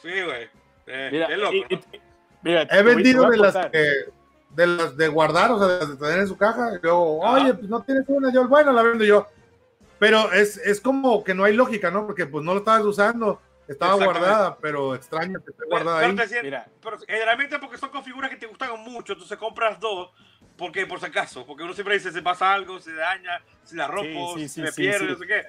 Sí, güey. Eh, Mira, es loco. y- ¿no? y- mira, He vendido de las que de las de guardar, o sea, de las de tener en su caja, y luego, oye, pues no tienes una, yo, bueno, la vendo yo. Pero es, es como que no hay lógica, ¿no? Porque pues no lo estabas usando, estaba guardada, pero extraño que esté guardada Pero ahí. te decía- Mira, pero generalmente porque son con figuras que te gustan mucho, entonces compras dos, porque por si acaso, porque uno siempre dice, se pasa algo, se daña, si la rompo, Sí, sí, se sí, me sí, pierde, sí. no sé qué.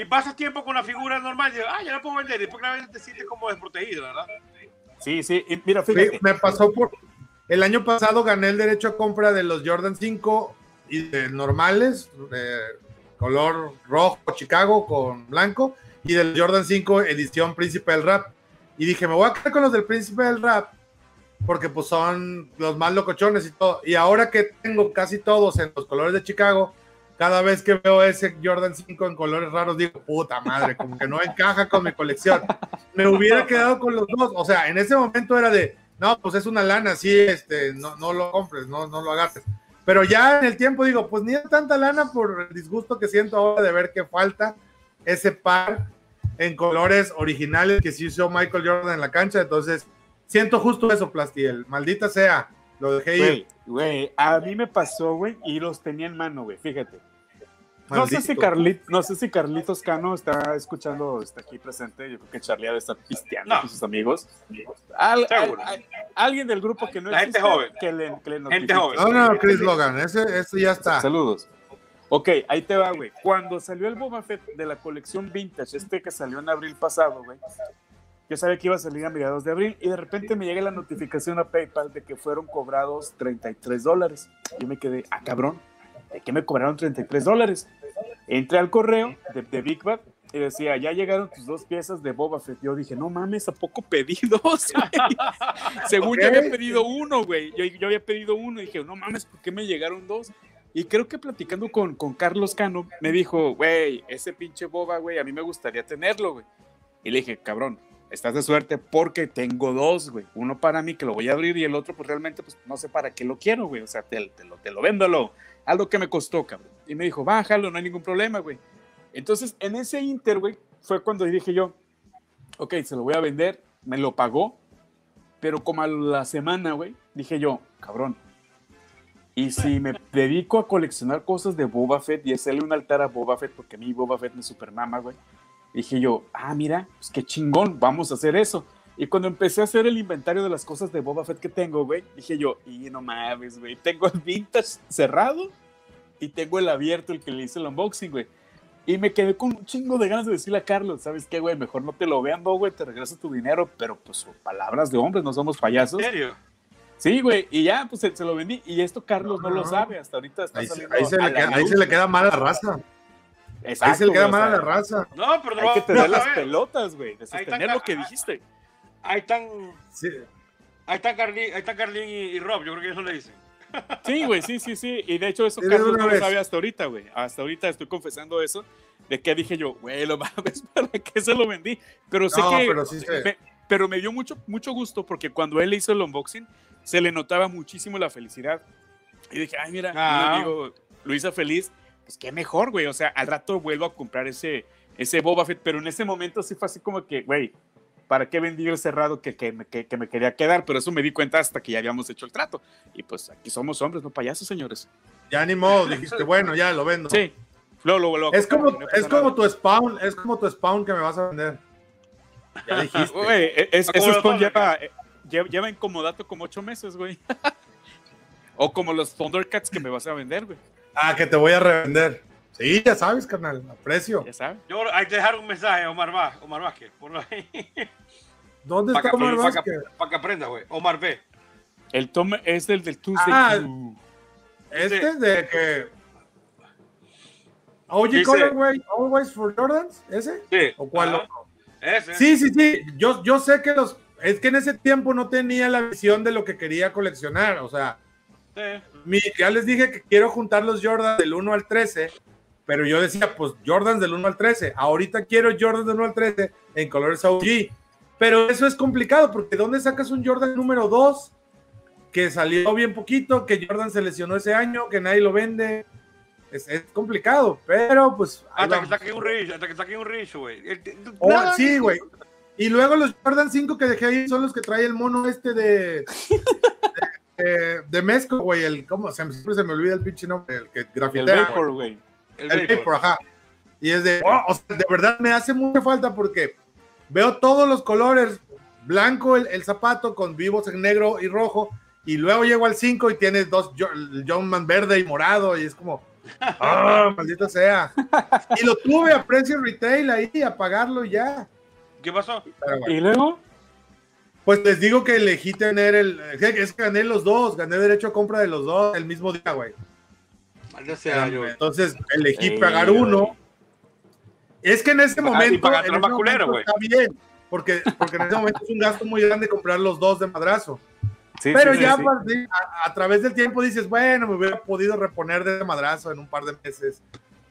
Y pasas tiempo con la figura normal y dices, ah, ya la puedo vender, y después la vendes te sientes como desprotegido, ¿verdad? sí, sí. y mira, Sí, fíjate. me pasó por. El año pasado gané el derecho a compra de los Jordan 5 y de normales, color rojo Chicago con blanco, y del Jordan 5 edición Príncipe del Rap. Y dije, me voy a quedar con los del Príncipe del Rap, porque pues son los más locochones y todo. Y ahora que tengo casi todos en los colores de Chicago, cada vez que veo ese Jordan 5 en colores raros, digo, puta madre, como que no encaja con mi colección. Me hubiera quedado con los dos. O sea, en ese momento era de, no, pues es una lana, sí, este, no, no lo compres, no, no lo agarres. Pero ya en el tiempo digo, pues ni tanta lana por el disgusto que siento ahora de ver que falta ese par en colores originales que sí usó Michael Jordan en la cancha. Entonces, siento justo eso, Plastiel. Maldita sea, lo dejé ir. Güey, a mí me pasó, güey, y los tenía en mano, güey, fíjate. No sé, si Carlit, no sé si Carlitos Cano está escuchando, está aquí presente. Yo creo que Charlie ha de estar pisteando con sus amigos. alguien del grupo que no La gente joven. Que le, gente joven. No, no, Chris Logan, ese, ese ya está. Saludos. Ok, ahí te va, güey. Cuando salió el Boba Fett de la colección Vintage, este que salió en abril pasado, güey, yo sabía que iba a salir a mediados de abril y de repente me llega la notificación a PayPal de que fueron cobrados 33 dólares. Yo me quedé, ah, cabrón, ¿de qué me cobraron 33 dólares? Entré al correo de, Big Bad y decía, ya llegaron tus dos piezas de Boba Fett. Yo dije, no mames, ¿a poco pedí dos? Según yo había pedido uno, güey. Yo, yo, había pedido uno y dije, no mames, ¿por qué me llegaron dos? Y creo que platicando con, con Carlos Cano, me dijo, güey, ese pinche Boba, güey, a mí me gustaría tenerlo, güey. Y le dije, cabrón, estás de suerte porque tengo dos, güey. Uno para mí que lo voy a abrir y el otro, pues realmente, pues no sé para qué lo quiero, güey. O sea, te, te, lo, te lo vendo, lo, algo que me costó, cabrón. Y me dijo, bájalo, no hay ningún problema, güey. Entonces, en ese inter, güey, fue cuando dije yo, ok, se lo voy a vender, me lo pagó, pero como a la semana, güey, dije yo, cabrón, y si me dedico a coleccionar cosas de Boba Fett y hacerle un altar a Boba Fett, porque a mí Boba Fett me super mama, güey, dije yo, ah, mira, pues qué chingón, vamos a hacer eso. Y cuando empecé a hacer el inventario de las cosas de Boba Fett que tengo, güey, dije yo, y no mames, güey, tengo el vintage cerrado y tengo el abierto, el que le hice el unboxing, güey. Y me quedé con un chingo de ganas de decirle a Carlos, ¿sabes qué, güey? Mejor no te lo vendo, güey, te regreso tu dinero, pero pues palabras de hombres, no somos payasos. ¿En serio? Sí, güey, y ya, pues se, lo vendí. Y esto Carlos no, lo sabe, hasta ahorita está ahí, saliendo. Ahí se, le queda, ahí se le queda mal a la raza. Exacto, ahí se le queda mal a la raza. No, pero no, Hay que tener las pelotas, güey, de sostener lo que dijiste. Ahí están. Sí. Ahí está Carlín, ahí está Carlín y, Rob, yo creo que eso le dicen. Sí, güey, sí, sí, sí. Y de hecho, eso Carlos no lo sabe hasta ahorita, güey. Hasta ahorita estoy confesando eso. De que dije yo, güey, lo mames, ¿para qué se lo vendí? Pero sé que. Pero, sí me, pero me dio mucho, mucho gusto porque cuando él hizo el unboxing, se le notaba muchísimo la felicidad. Y dije, ay, mira, ah. amigo lo hizo feliz. Pues qué mejor, güey. O sea, al rato vuelvo a comprar ese, ese Boba Fett, pero en ese momento sí fue así como que, güey, ¿para qué vendí el cerrado que, que, que, me quería quedar? Pero eso me di cuenta hasta que ya habíamos hecho el trato. Y pues aquí somos hombres, no payasos, señores. Ya ni modo, dijiste, bueno, ya lo vendo. Sí. es como, es como tu spawn, es como tu spawn que me vas a vender. Ya dijiste. Güey, e, es, ese spawn lleva, lleva, en comodato como ocho meses, güey. o como los Thundercats que me vas a vender, güey. Ah, que te voy a revender. Sí, ya sabes, carnal, aprecio. Ya sabes. Yo hay que dejar un mensaje a Omar, Vázquez, Omar Vázquez, ahí. ¿Dónde está Omar Vázquez? Para que, aprenda, güey. Omar B. El tom es el del Tuesday. Ah, este es de que. OG Colorway, Always for Jordans, ¿ese? Sí. ¿O cuál otro? Ese. Sí, sí, sí. Yo, yo sé que los. Es que en ese tiempo no tenía la visión de lo que quería coleccionar. O sea, mi, ya les dije que quiero juntar los Jordans del 1 al 13 pero yo decía, pues Jordans del 1 al 13. Ahorita quiero Jordans del 1 al 13 en colores OG. Pero eso es complicado, porque ¿dónde sacas un Jordan número 2 que salió bien poquito, que Jordan se lesionó ese año, que nadie lo vende? Es, complicado, pero pues. Hasta que saque un Rich, hasta que saque un Rich, güey. Oh, sí, güey. Y luego los Jordan 5 que dejé ahí son los que trae el mono este de. de, de, Mezco, güey. El, ¿Cómo? Siempre se me olvida el pinche nombre, el que grafitea. El güey. El, por ajá. Y es de, oh, de verdad me hace mucha falta porque veo todos los colores, blanco el, zapato con vivos en negro y rojo, y luego llego al 5 y tienes dos John Man verde y morado, y es como, ah, maldito sea. Y lo tuve a precio retail ahí, a pagarlo ya. ¿Qué pasó? ¿Y luego? Pues les digo que elegí tener el, es que gané los dos, gané derecho a compra de los dos el mismo día, güey. Entonces elegí pagar uno. Es que en ese momento, está bien, porque, porque en ese momento es un gasto muy grande comprar los dos de madrazo. Pero ya a, través del tiempo dices, bueno, me hubiera podido reponer de madrazo en un par de meses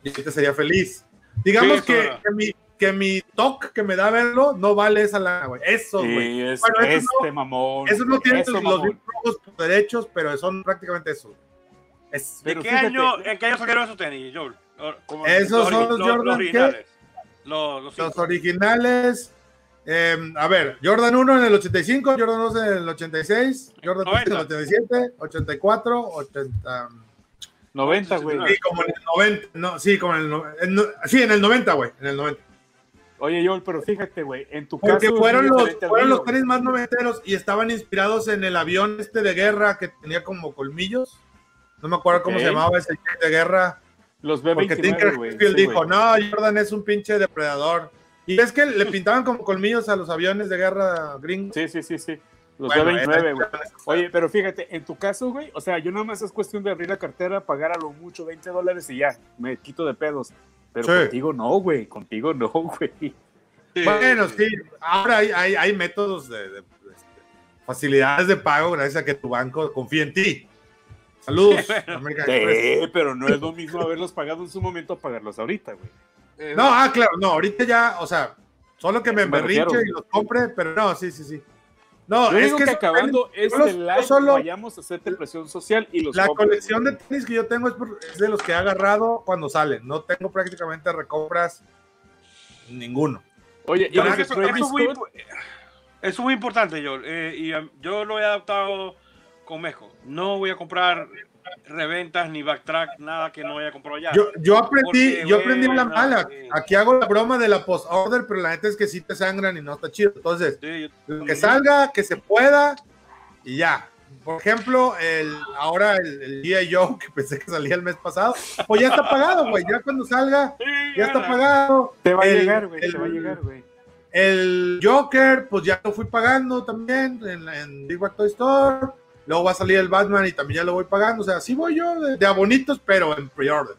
y te sería feliz. Digamos que, que, mi, que mi toque que me da verlo no vale esa lana, güey. Eso, güey. Es este mamón. Eso no tiene los, los derechos, pero son prácticamente eso. Es- ¿De qué fíjate- año, ¿En qué año salieron esos tenis, Joel? Como- Esos son los los Jordan, ¿qué? originales. Los, los Los originales. eh, a ver, Jordan 1 en el 85, Jordan 2 en el 86, Jordan 3 en el 90. 87, 84, 80. 90, güey. Sí, como en el 90. No, sí, como en el, no- en sí, en el 90, güey. En el 90. Oye, Joel, pero fíjate, güey, en tu Porque caso. fueron los, fueron los tenis más noventeros y estaban inspirados en el avión este de guerra que tenía como colmillos. No me acuerdo cómo se llamaba ese jet de guerra. Los Porque B29, Tinker güey. Hatfield sí, dijo, no, Jordan es un pinche depredador. Y es que le pintaban como colmillos a los aviones de guerra gringos. Sí, sí, sí, sí. Los Bueno, B29, era- güey. Oye, pero fíjate, en tu caso, güey, o sea, yo nada más es cuestión de abrir la cartera, pagar a lo mucho 20 dólares y ya, me quito de pedos. Pero Sí. contigo no, güey, contigo no, güey. Sí. Bueno, sí, ahora hay, hay, hay métodos de, de- de- facilidades de pago gracias a que tu banco confía en ti. Saludos. Sí, pero no es lo mismo haberlos pagado en su momento a pagarlos ahorita, güey. Eh, No, ah, claro, no, ahorita ya, o sea, solo que me berrinche y los compre, pero no, sí, sí, sí. No, Yo es digo que, que, acabando tenis, este yo los- yo live solo- vayamos a hacerte presión social y los la compres, colección de tenis que yo tengo es, por- es de los que he agarrado cuando salen. No tengo prácticamente recompras ninguno. Oye, y Yo eso, es muy, eso es muy importante, Joel. eh, y um, yo lo he adaptado con Mejo. No voy a comprar reventas ni backtrack, nada que no haya comprado ya. Yo, yo aprendí, Porque, yo aprendí la mala. sí. Aquí hago la broma de la post-order, pero la neta es que sí te sangran y no está chido. Entonces, Sí, yo- que salga, que se pueda y ya. Por ejemplo, el, ahora el, el G.I. Joe, que pensé que salía el mes pasado, pues ya está pagado, güey. Ya cuando salga, Sí, ya está pagado. te va a el- llegar, güey, te el- va a llegar, güey. El Joker, pues ya lo fui pagando también en, en Big Bad Toy Store. Luego va a salir el Batman y también ya lo voy pagando. O sea, así voy yo de, de abonitos, pero en pre-order.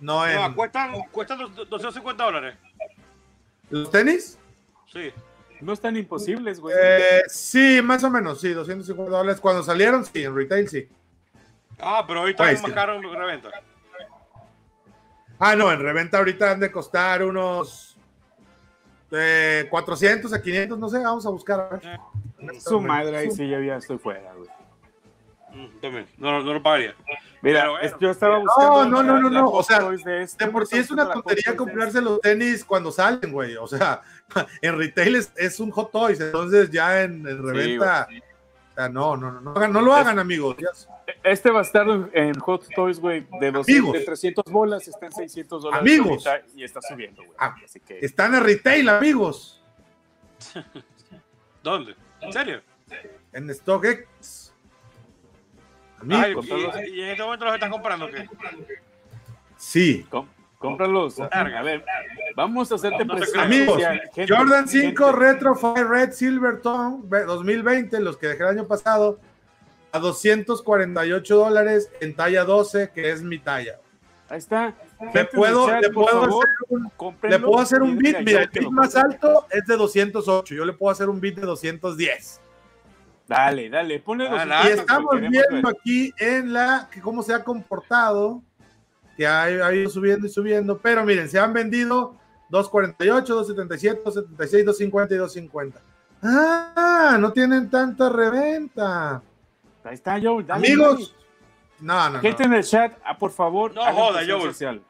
No en. No, cuestan, cuestan dos- 250 dólares. ¿Los tenis? Sí. No están imposibles, güey. Eh, sí, más o menos, sí, 250 dólares. Cuando salieron, sí, en retail, sí. Ah, pero está Pues, más sí. caro en reventa. Ah, no, en reventa ahorita han de costar unos eh, 400 a 500, no sé, vamos a buscar. a ver. Su madre, ahí sí, ya, ya estoy fuera, güey. Mm, también. No, no, no lo pagaría. Mira, Pero bueno. es- yo estaba buscando. no, no, no, no, o Hot sea, Toys de, este, De por sí es una tontería comprarse los tenis cuando salen, güey. O sea, en retail es, es un hot toys, entonces ya en, en reventa. o sea, no, no, no, no, hagan- no lo hagan, amigos. Este bastardo en, en Hot Toys, güey, de, 200 Amigos. de 300 bolas está en 600 dólares. Amigos. Y está subiendo, güey. Ah, Así que. Están en retail, amigos. ¿Dónde? ¿En serio? En StockX. Ay, y, y en este momento los estás comprando, ¿qué? sí. com- cómpralos. A ver, vamos a hacerte No. Amigos. Gente, Jordan 5 gente. Retro Fire Red Silver Tone ve- 2020, los que dejé el año pasado, a 248 dólares en talla 12, que es mi talla. Ahí está. Le puedo, chat, le puedo favor, hacer un, le puedo hacer un a Mira, el lo más alto es de 208. Yo le puedo hacer un beat de 210. Dale, dale, ponle Ah, los la- Y estamos viendo ver. aquí en la que cómo se ha comportado, que ha, ha ido subiendo y subiendo, pero miren, se han vendido 248, 277, 276, 250 y 250. Ah, no tienen tanta reventa. Ahí está, Joe. Dale, Amigos, no, no, dale. no. Gente en el chat, ah, por favor. No joda, Joel. social.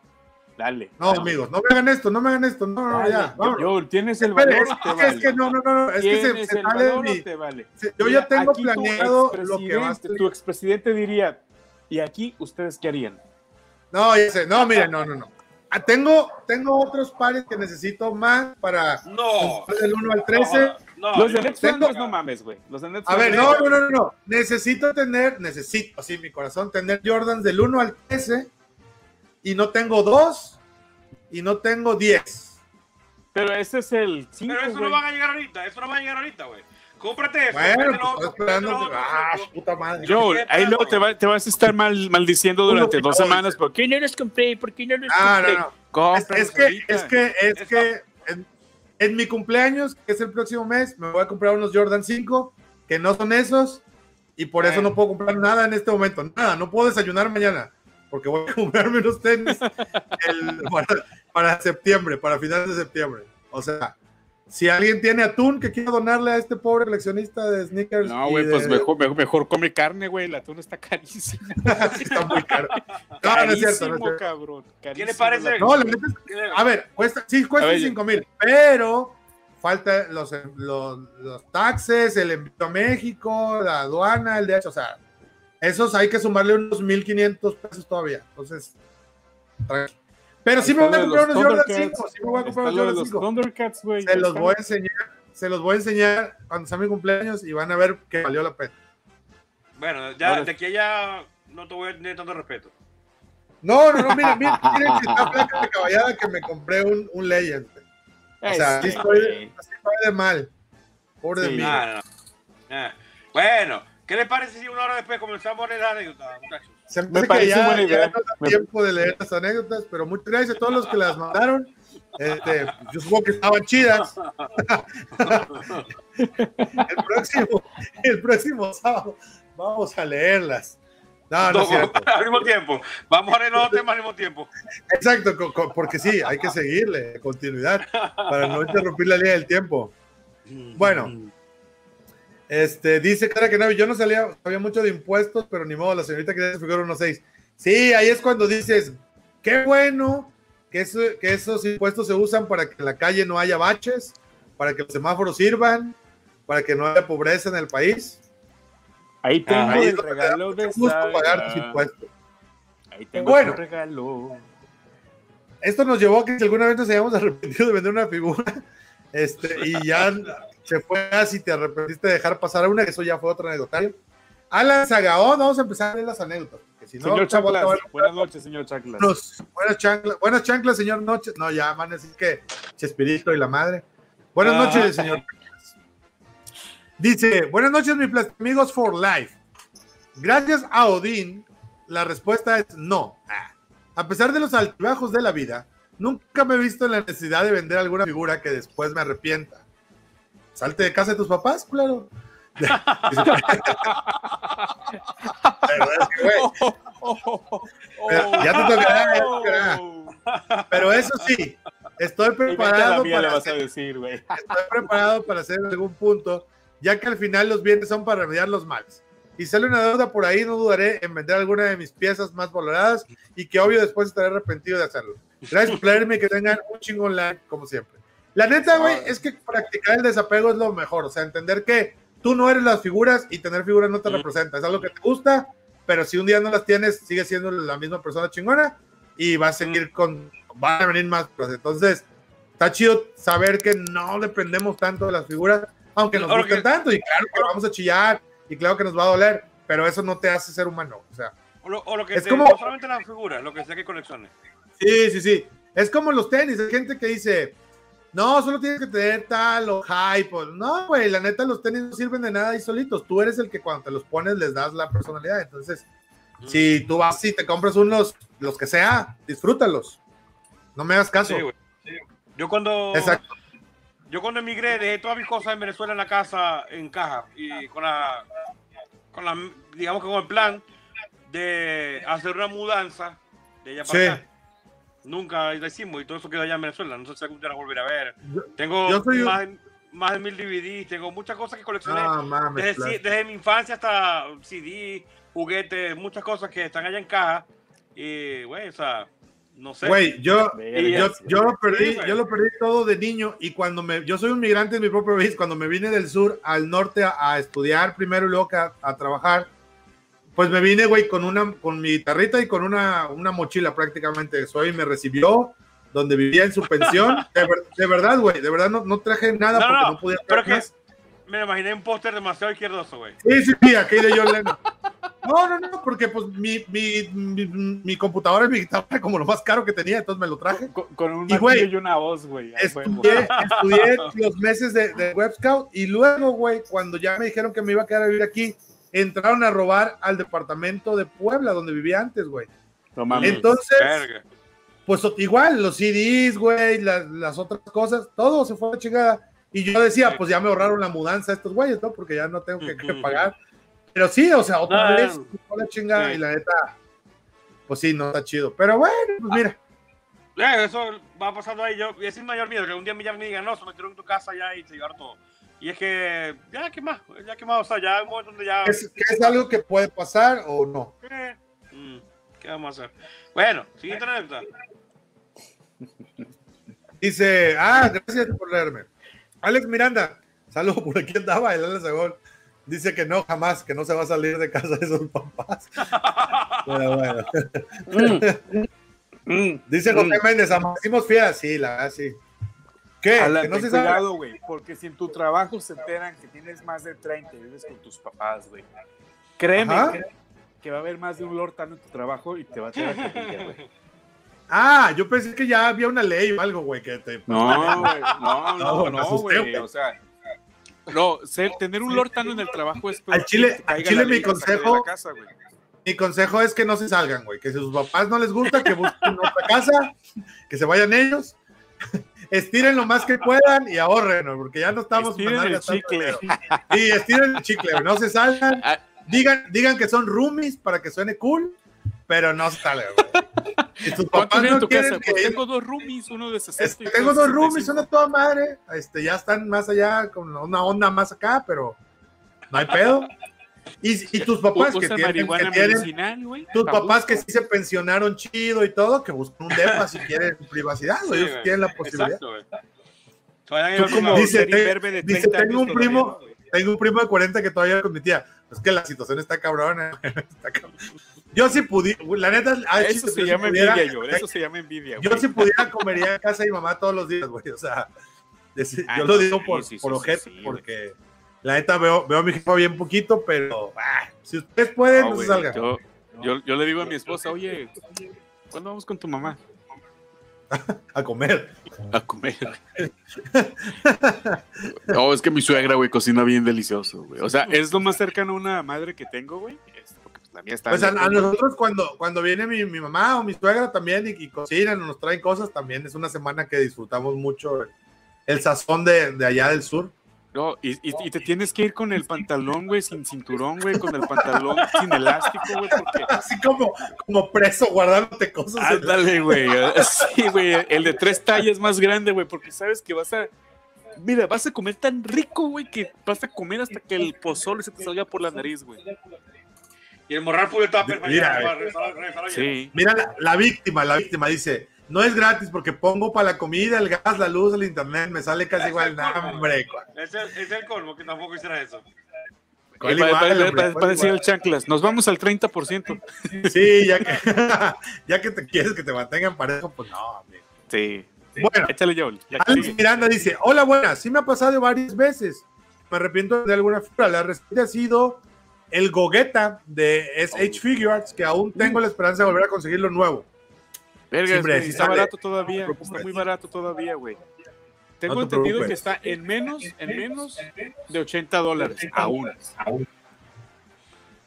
Dale. No, dale. amigos, no me hagan esto, no me hagan esto. No, no, ya. Joel, tienes el valor. es, te que- vale. es que no, no, no, no, es que se, ¿Tienes se de te vale? se- Yo Mira, ya tengo planeado lo que va a Tu expresidente diría, ¿y aquí ustedes qué harían? No, ya sé, no, miren, no, no, no. Ah, tengo, tengo otros pares que necesito más para No. del 1 al 13. No, Los de yo- tengo- Flanders, no mames, güey. Los de Nets A ver, no, no, no, no. Necesito tener, necesito, así mi corazón, tener Jordans del 1 al 13 y no tengo 2 y no tengo 10. Pero ese es el 5, Pero eso güey. no van a llegar ahorita, eso no va a llegar ahorita, güey. Cómprate eso. Bueno, pues otro, esperando. otro, Ah, puta madre. Joel, ahí luego te, va- te vas a estar mal, maldiciendo durante dos no, semanas. ¿Por qué no los compré? ¿Por qué no los Ah, compré? no, no. Es, es que, es que, es Eso. que en, en mi cumpleaños, que es el próximo mes, me voy a comprar unos Jordan 5, que no son esos, y por eso Eh. no puedo comprar nada en este momento. Nada, no puedo desayunar mañana, porque voy a comprarme unos tenis el- para, para septiembre, para finales de septiembre. O sea, si alguien tiene atún que quiera donarle a este pobre coleccionista de sneakers. No, güey, de- pues mejor, mejor, mejor come carne, güey. El atún está carísimo. está muy caro. No, no es cierto. no es Carísimo, cierto. cabrón. ¿Qué le carísimo parece? No, la neta a ver, cuesta, sí, cuesta ver, 5 mil, pero falta los, los, los taxes, el envío a México, la aduana, el DH, o sea, esos hay que sumarle unos 1500 pesos todavía. Entonces, pero sí me voy a de comprar los unos Jordan Thundercats. 5, sí me voy a comprar unos de Jordan los 5. Thundercats, güey. Se los voy a enseñar, se los voy a enseñar cuando sea mi cumpleaños y van a ver que valió la pena. Bueno, ya de aquí a allá no te voy a tener tanto respeto. No, no, no, miren, miren, miren si está flaca de caballada que me compré un, un Legend. O sea, así estoy, así estoy de mal. Pobre de Sí. mí. Ah, no, no. Ah, Bueno, ¿qué les parece si una hora después comenzamos a leer las anécdotas, muchachos? Se me, Me hace que parece ya, buena ya idea. no da Me- tiempo de leer las anécdotas, pero muchas gracias a todos los que las mandaron. Este, yo supongo que estaban chidas. el, próximo, el próximo sábado vamos a leerlas. No, no es cierto. al mismo tiempo. Vamos a leer los temas al mismo tiempo. Exacto, porque sí, hay que seguirle continuidad para no interrumpir la línea del tiempo. Bueno. Este, dice cara que no, yo no salía, sabía mucho de impuestos, pero ni modo, la señorita que figura 1.6. Sí, ahí es cuando dices, qué bueno que, eso- que esos impuestos se usan para que en la calle no haya baches, para que los semáforos sirvan, para que no haya pobreza en el país. Ahí tengo Ahí es el regalo de pagar tus impuestos. Ahí tengo Bueno. el regalo. Esto nos llevó a que si alguna vez nos hayamos arrepentido de vender una figura, este, y ya se fue así, te arrepentiste de dejar pasar a una, que eso ya fue otro anecdotario. Alan Sagaón, vamos a empezar a ver las anécdotas. porque si no, Señor a- buenas noches, señor Chanclas. Buenos- buenas chanclas, buenas chanclas, señor Noche. No, ya van a decir que Chespirito y la madre. Buenas Ah. noches, señor. Dice, buenas noches, mis amigos for life. Gracias a Odín, la respuesta es no. Ah. A pesar de los altibajos de la vida, nunca me he visto en la necesidad de vender alguna figura que después me arrepienta. Salte de casa de tus papás, claro. Pero ya te tocará, ya te tocará. Pero eso sí, estoy preparado para vas a hacer, decir, güey. estoy preparado para hacer algún punto, ya que al final los bienes son para remediar los males. Y sale una deuda por ahí, no dudaré en vender alguna de mis piezas más valoradas y que obvio después estaré arrepentido de hacerlo. Gracias por leerme que tengan un chingón like como siempre. La neta, güey, es que practicar el desapego es lo mejor. O sea, entender que tú no eres las figuras y tener figuras no te representa. Es algo que te gusta, pero si un día no las tienes, sigues siendo la misma persona chingona y va a seguir con, van a venir más cosas. Entonces, está chido saber que no dependemos tanto de las figuras, aunque nos Ahora gusten tanto, y claro que vamos a chillar, y claro que nos va a doler, pero eso no te hace ser humano. O sea, O lo, o lo que Es te- como- no solamente las figuras, lo que sea que colecciones. sí, sí, sí. Es como los tenis, hay gente que dice, no, solo tienes que tener tal o hype. o- No, güey, la neta, los tenis no sirven de nada ahí solitos. Tú eres el que cuando te los pones les das la personalidad. Entonces, si tú vas y te compras unos, los que sea, disfrútalos. No me hagas caso. Sí, güey. Sí. Yo cuando Exacto. yo cuando emigré dejé todas mis cosas en Venezuela en la casa en caja y con la con la digamos que con el plan de hacer una mudanza de allá para Sí. acá. Nunca la hicimos y todo eso quedó allá en Venezuela. No sé si algún día la volveré a ver. Yo- Tengo yo soy un- más, de- más de mil DVDs, tengo muchas cosas que coleccioné. No mames. desde, claro. si- desde mi infancia hasta CD, juguetes, muchas cosas que están allá en caja. Y, güey, o sea, no sé. Güey, yo, yo, yo lo perdí, yo lo perdí todo de niño y cuando me, yo soy un migrante en mi propio país, cuando me vine del sur al norte a, a estudiar primero y luego a, a trabajar, pues me vine, güey, con una, con mi guitarrita y con una, una mochila prácticamente. Soy me recibió donde vivía en su pensión. De, ver- de verdad, güey, de verdad no, no traje nada No, porque no, no, podía pero traer que más. me imaginé un póster demasiado izquierdoso, güey. Sí, sí, sí, aquí de John Lennon. No, no, no, porque pues mi, mi, mi, mi computadora y mi guitarra como lo más caro que tenía, entonces me lo traje. Con, con un Y, y una voz, güey. Estudié, estudié los meses de, de Web Scout y luego, güey, cuando ya me dijeron que me iba a quedar a vivir aquí, entraron a robar al departamento de Puebla, donde vivía antes, güey. Entonces, Verga. pues igual, los CDs, güey, las, las otras cosas, todo se fue a chingada. Y yo decía, pues ya me ahorraron la mudanza a estos güeyes, ¿no? Porque ya no tengo que, que pagar. Pero sí, o sea, otra No, vez se fue a la chingada sí. y la neta, pues sí, no está chido. Pero bueno, pues mira, Eh, eso va pasando ahí. Yo, y ese es mayor miedo, que un día me llamen y digan, no, se metieron en tu casa ya y se llevaron todo. Y es que, ya, ¿qué más? Ya, ¿qué más? O sea, ya hay un momento donde ya... ¿Es, que es algo que puede pasar o no? Eh, mm, ¿Qué vamos a hacer? Bueno, siguiente anécdota. Dice, ah, gracias por leerme. Alex Miranda, saludos por aquí andaba, el Alex Gol. Dice que no, jamás, que no se va a salir de casa de sus papás. Pero bueno. Mm, Dice José Méndez, hicimos fieras. Sí, la verdad, sí. ¿Qué? Alan, que no ten se cuidado, güey, porque si en tu trabajo se enteran que tienes más de 30 y vives con tus papás, güey. Créeme Ajá. que, va a haber más de un Lord Tano en tu trabajo y te va a tener que pillar, güey. Ah, yo pensé que ya había una ley o algo, güey, que te. No, güey, no, No, no, no, güey, güey. o sea... No, ser- tener un Lord Tano en el trabajo es... Al chile- al chile mi consejo- casa. Mi consejo es que no se salgan, güey. Que si a sus papás no les gusta, que busquen otra casa, que se vayan ellos. Estiren lo más que puedan y ahorren, porque ya no estamos Estiren el chicle. Sí, estiren el chicle, no se salgan. Ah. Digan, digan que son roomies para que suene cool, pero no se salgan, güey. Si tus ¿Cuánto papás tiene en no tu quieren casa? que Pues tengo dos roomies, uno de 60 Es- y otro tengo dos roomies, 65. son a toda madre. Este, ya están más allá, con una onda más acá, pero no hay pedo. Y, y tus papás que tienen, que tienen tus Pa' papás que sí se pensionaron chido y todo, que busquen un depa si quieren privacidad, güey, Sí, ellos tienen la posibilidad. Exacto, como. Dice, de dice, 30 tengo un primo, todavía, tengo un primo de 40 que todavía con mi tía. Es que la situación está cabrona. está cabrón. Yo sí pudiera, la neta, ah, Eso chiste, se yo sí llama pudiera- envidia, yo. Eso se llama envidia, Yo güey. si pudiera comería en casa de mi mamá todos los días, güey. O sea, es- Ah, yo lo digo por, sí, por sí, güey. porque la neta veo, veo a mi jefa bien poquito, pero ah, si ustedes pueden, No, no, se salgan. yo, yo, yo le digo a mi esposa, oye, ¿cuándo vamos con tu mamá? A comer. A comer. No, es que mi suegra, güey, cocina bien delicioso, güey. O sea, es lo más cercano a una madre que tengo, güey. Pues, la mía está. Pues a, a nosotros cuando, cuando viene mi, mi mamá o mi suegra también y, y cocinan o nos traen cosas, también es una semana que disfrutamos mucho el, el sazón de, de allá del sur. No, y, y- y te tienes que ir con el pantalón, güey, sin cinturón, güey, con el pantalón sin elástico, güey, porque. Así como, como preso guardándote cosas. Ándale, güey. Sí, güey. El de tres tallas más grande, güey, porque sabes que vas a. Mira, vas a comer tan rico, güey, que vas a comer hasta que el pozole se te salga por la nariz, güey. Y el morral fue el tupper Mira, mañana eh. para. Sí. Mira la, la víctima, la víctima dice, no es gratis porque pongo para la comida, el gas, la luz, el internet, me sale casi igual. Hombre, cu- Es el, es el colmo que tampoco hiciera eso. ¿cuál Para, igual, para- hombre? para- ¿Cuál para decir igual? el chanclas, nos vamos al 30%. Sí, ya que, ya que te quieres que te mantengan parejo, pues no, hombre. Sí. Bueno, Échale, que Alex sigue. Miranda dice, hola, buenas, sí me ha pasado varias veces. Me arrepiento de alguna figura. La reciente ha sido el Gogeta de SH Figure Arts, que aún tengo la esperanza de volver a conseguir lo nuevo. Verga, Siempre, güey, si está sale, barato todavía. Está muy barato todavía, güey. Tengo No te entendido que está en menos, en menos de 80 dólares aún.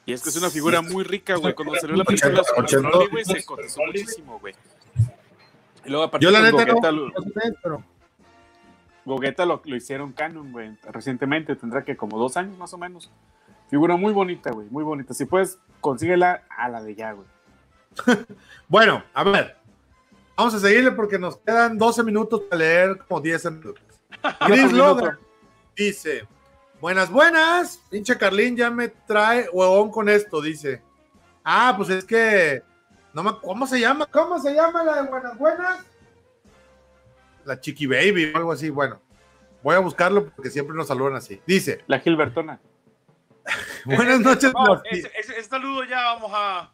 Y es que es una figura muy rica, güey. Cuando salió la película 80, Super 80. Broly, güey, se cotizó muchísimo, güey. Y luego aparte Yo la neta no, Gogeta, lo, no pero Gogeta lo, lo hicieron canon, güey. Recientemente, tendrá que como dos años más o menos. Figura muy bonita, güey, muy bonita. Si puedes, consíguela a la de ya, güey. Bueno, a ver. Vamos a seguirle porque nos quedan 12 minutos para leer como 10 minutos. Chris Logan dice: Buenas, buenas. Pinche Carlín ya me trae huevón con esto, dice. Ah, pues es que. No me, ¿Cómo se llama? ¿Cómo se llama la de Buenas, buenas? La Chiqui Baby o algo así. Bueno, voy a buscarlo porque siempre nos saludan así. Dice: La Gilbertona. Buenas noches. No, ese- ese saludo ya vamos a.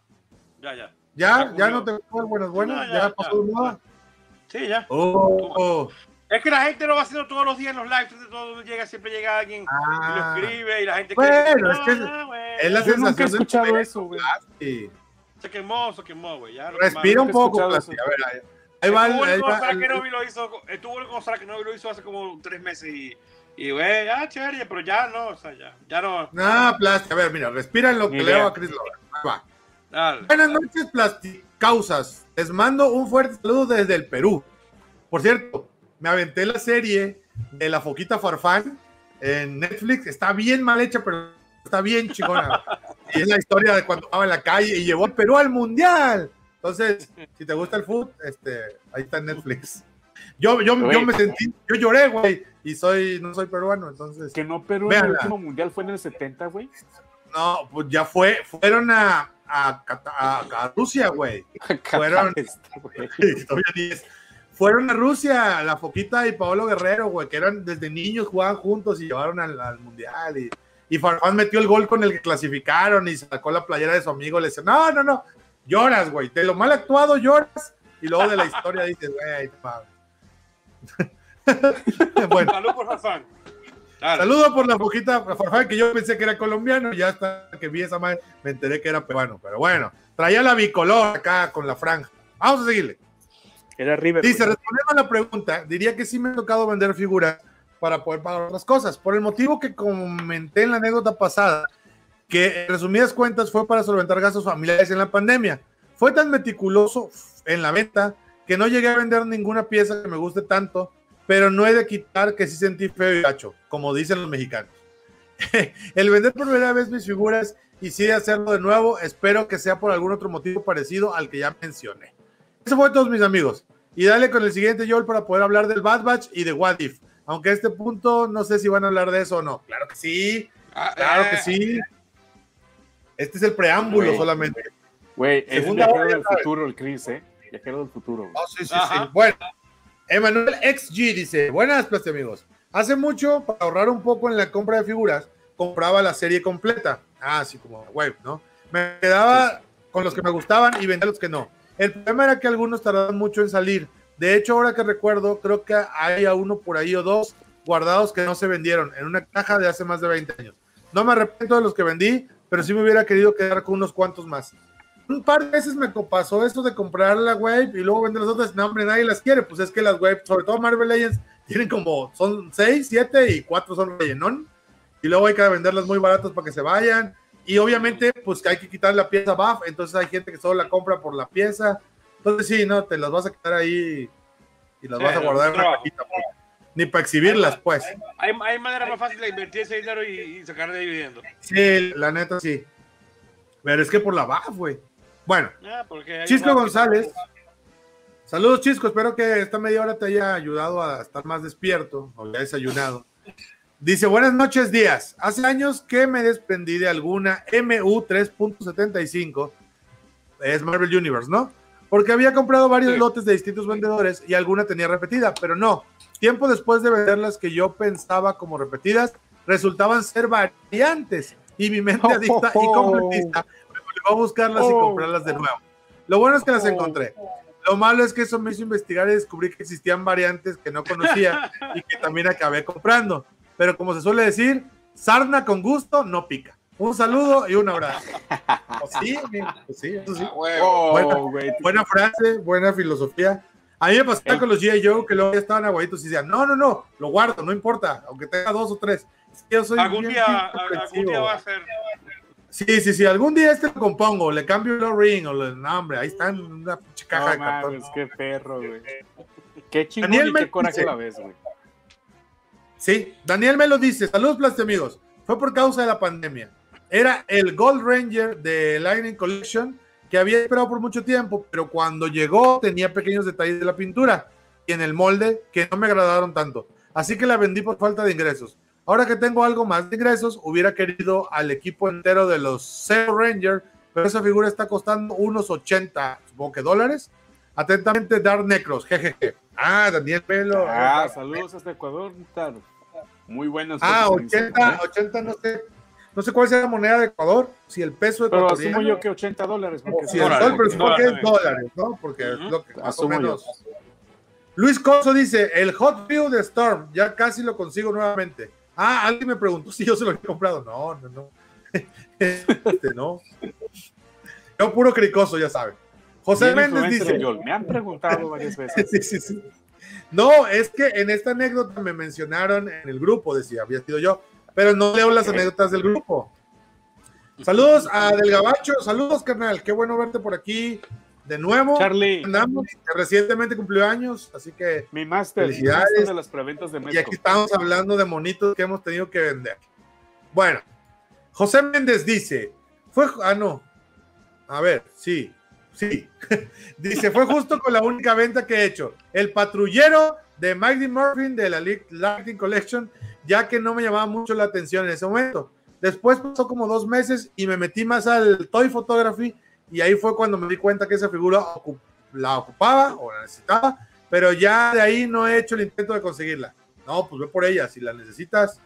Ya, ya. Ya, ya no te gustó el buenas, buenas. No, ya, ya, pasó de moda. Sí, ya. Oh, oh. Es que la gente lo va haciendo todos los días en los lives. de todo llega, siempre llega alguien y Ah. lo escribe y la gente Bueno, cree es que es- "Ah, la ya". Yo nunca he sensación escuchado momento. eso, güey. Sí. Se quemó, se quemó, güey. Respira un poco, eso. A ver, ahí, ahí va. Estuvo el Gonzalo Kenobi lo hizo, estuvo el Gonzalo Kenobi lo hizo hace como tres meses y, y güey, ah, chévere, pero ya no, o sea, ya, ya no. No, Plasti. A ver, mira, respira en lo que leo a Chris. Ahí va. Dale. Buenas noches, Plasti. Causas. Les mando un fuerte saludo desde el Perú. Por cierto, me aventé la serie de la Foquita Farfán en Netflix. Está bien mal hecha, pero está bien chingona. y es la historia de cuando estaba en la calle y llevó al Perú al Mundial. Entonces, si te gusta el food, este, ahí está en Netflix. Yo, yo, yo me sentí, yo lloré, güey, y soy, no soy peruano, entonces. Que no, Perú, el Véanla. último mundial fue en el 70, güey. No, pues ya fue, fueron a, a, Cata- a- a Rusia, güey. Fueron- Este. Fueron a Rusia, la Foquita y Paolo Guerrero, güey, que eran desde niños, jugaban juntos y llevaron al, al mundial. Y, y Farfán metió el gol con el que clasificaron y sacó la playera de su amigo. Le dice: No, no, no, lloras, güey, de lo mal actuado lloras. Y luego de la historia dices: Güey, pa". bueno, Salud por Farfán. Dale. saludo por la Farfán, que yo pensé que era colombiano. Y ya hasta que vi esa madre, me enteré que era peruano. Pero bueno, traía la bicolor acá con la franja. Vamos a seguirle. Era River. Dice, respondiendo a la pregunta, diría que sí me ha tocado vender figuras para poder pagar otras cosas, por el motivo que comenté en la anécdota pasada, que en resumidas cuentas fue para solventar gastos familiares en la pandemia. Fue tan meticuloso en la venta que no llegué a vender ninguna pieza que me guste tanto, pero no he de quitar que sí sentí feo y gacho, como dicen los mexicanos. el vender por primera vez mis figuras y sí de hacerlo de nuevo, espero que sea por algún otro motivo parecido al que ya mencioné. Eso fue todos mis amigos. Y dale con el siguiente Joel para poder hablar del Bad Batch y de What If. Aunque a este punto no sé si van a hablar de eso o no. Claro que sí, Ah, claro eh, que sí. Este es el preámbulo solamente. Güey, es viajero del futuro, el Chris, ¿eh? Viajero del futuro. Oh, sí, sí, sí. Bueno, Emanuel XG dice: Buenas, pues, amigos. Hace mucho, para ahorrar un poco en la compra de figuras, compraba la serie completa. Ah, así como web, ¿no? Me quedaba con los que me gustaban y vendía los que no. El problema era que algunos tardaban mucho en salir. De hecho, ahora que recuerdo, creo que hay a uno por ahí o dos guardados que no se vendieron en una caja de hace más de 20 años. No me arrepiento de los que vendí, pero sí me hubiera querido quedar con unos cuantos más. Un par de veces me pasó eso de comprar la wave y luego vender las otras. No, hombre, nadie las quiere. Pues es que las wave, sobre todo Marvel Legends, tienen como, son 6, 7 y 4 son rellenón. Y luego hay que venderlas muy baratas para que se vayan. Y obviamente, pues que hay que quitar la pieza buff. Entonces hay gente que solo la compra por la pieza. Entonces sí, no, te las vas a quedar ahí y las vas a guardar en una cajita. pues. Ni para exhibirlas, pues. Hay, hay manera más fácil de invertir ese dinero y, y sacar de dividendo. Sí, la neta sí. Pero es que por la buff, güey. Bueno, Ah, Chisco González. Saludos, Chisco. Espero que esta media hora te haya ayudado a estar más despierto o ya desayunado. Dice, buenas noches, días. Hace años que me desprendí de alguna MU 3.75. Es Marvel Universe, ¿no? Porque había comprado varios lotes de distintos vendedores y alguna tenía repetida, pero no. Tiempo después de venderlas que yo pensaba como repetidas, resultaban ser variantes. Y mi mente adicta y completista a buscarlas y Oh. comprarlas de nuevo. Lo bueno es que las Oh. encontré. Lo malo es que eso me hizo investigar y descubrí que existían variantes que no conocía y que también acabé comprando. Pero como se suele decir, sarna con gusto no pica. Un saludo y un abrazo. Pues sí, pues sí, eso sí. Ah. Oh, Bueno, güey. Buena frase, buena filosofía. A mí me pasaba Ey. con los G.I. Joe que luego ya estaban aguaditos y decían, no, no, no, lo guardo, no importa, aunque tenga dos o tres. Es que yo soy Algún día, algún día va a ser. Sí, sí, sí, algún día este lo compongo, le cambio el ring o le, no, hombre, ahí está en una pinche caja No de cartón. mames, qué perro, güey. Qué chingón Daniel y qué me coraje dice- la vez, güey. Sí, Daniel me lo dice. Saludos, Plasti amigos. Fue por causa de la pandemia. Era el Gold Ranger de Lightning Collection que había esperado por mucho tiempo, pero cuando llegó tenía pequeños detalles de la pintura y en el molde que no me agradaron tanto. Así que la vendí por falta de ingresos. Ahora que tengo algo más de ingresos, hubiera querido al equipo entero de los Zero Ranger, pero esa figura está costando unos 80, supongo que dólares. Atentamente, Dark Necros, jejeje. Ah, Daniel Pelo. Ah, saludos hasta Ecuador, tal. Muy buenos. Ah, fotos en 80, Instagram, ¿eh? 80 no sé. No sé cuál sea la moneda de Ecuador, si el peso Pero ecuatoriano. asumo yo que 80 dólares. Porque si el sol, pero supongo que es dólares. ¿no? Porque es lo que más o Asumo yo. menos. Luis Coso dice: El Hot Wheel de Storm, ya casi lo consigo nuevamente. Ah, alguien me preguntó si yo se lo había comprado. No, no, no. Este, no. Yo puro cricoso, ya saben. José Méndez dice. Me han preguntado varias veces. Sí, sí, sí. No, es que en esta anécdota me mencionaron en el grupo, decía, había sido yo, pero no leo las anécdotas del grupo. Saludos a Del Gabacho, saludos carnal, qué bueno verte por aquí de nuevo. Charlie, Andamos, que recientemente cumplió años, así que, mi máster. Felicidades. de las preventas de y Metro. aquí estamos hablando de monitos que hemos tenido que vender. Bueno, José Méndez dice, fue, ah, no, a ver, sí, Sí. Dice, fue justo con la única venta que he hecho. El patrullero de Mike Murphy de la Lightning Collection, ya que no me llamaba mucho la atención en ese momento. Después pasó como dos meses y me metí más al Toy Photography y ahí fue cuando me di cuenta que esa figura la ocupaba o la necesitaba, pero ya de ahí no he hecho el intento de conseguirla. No, pues ve por ella, si la necesitas,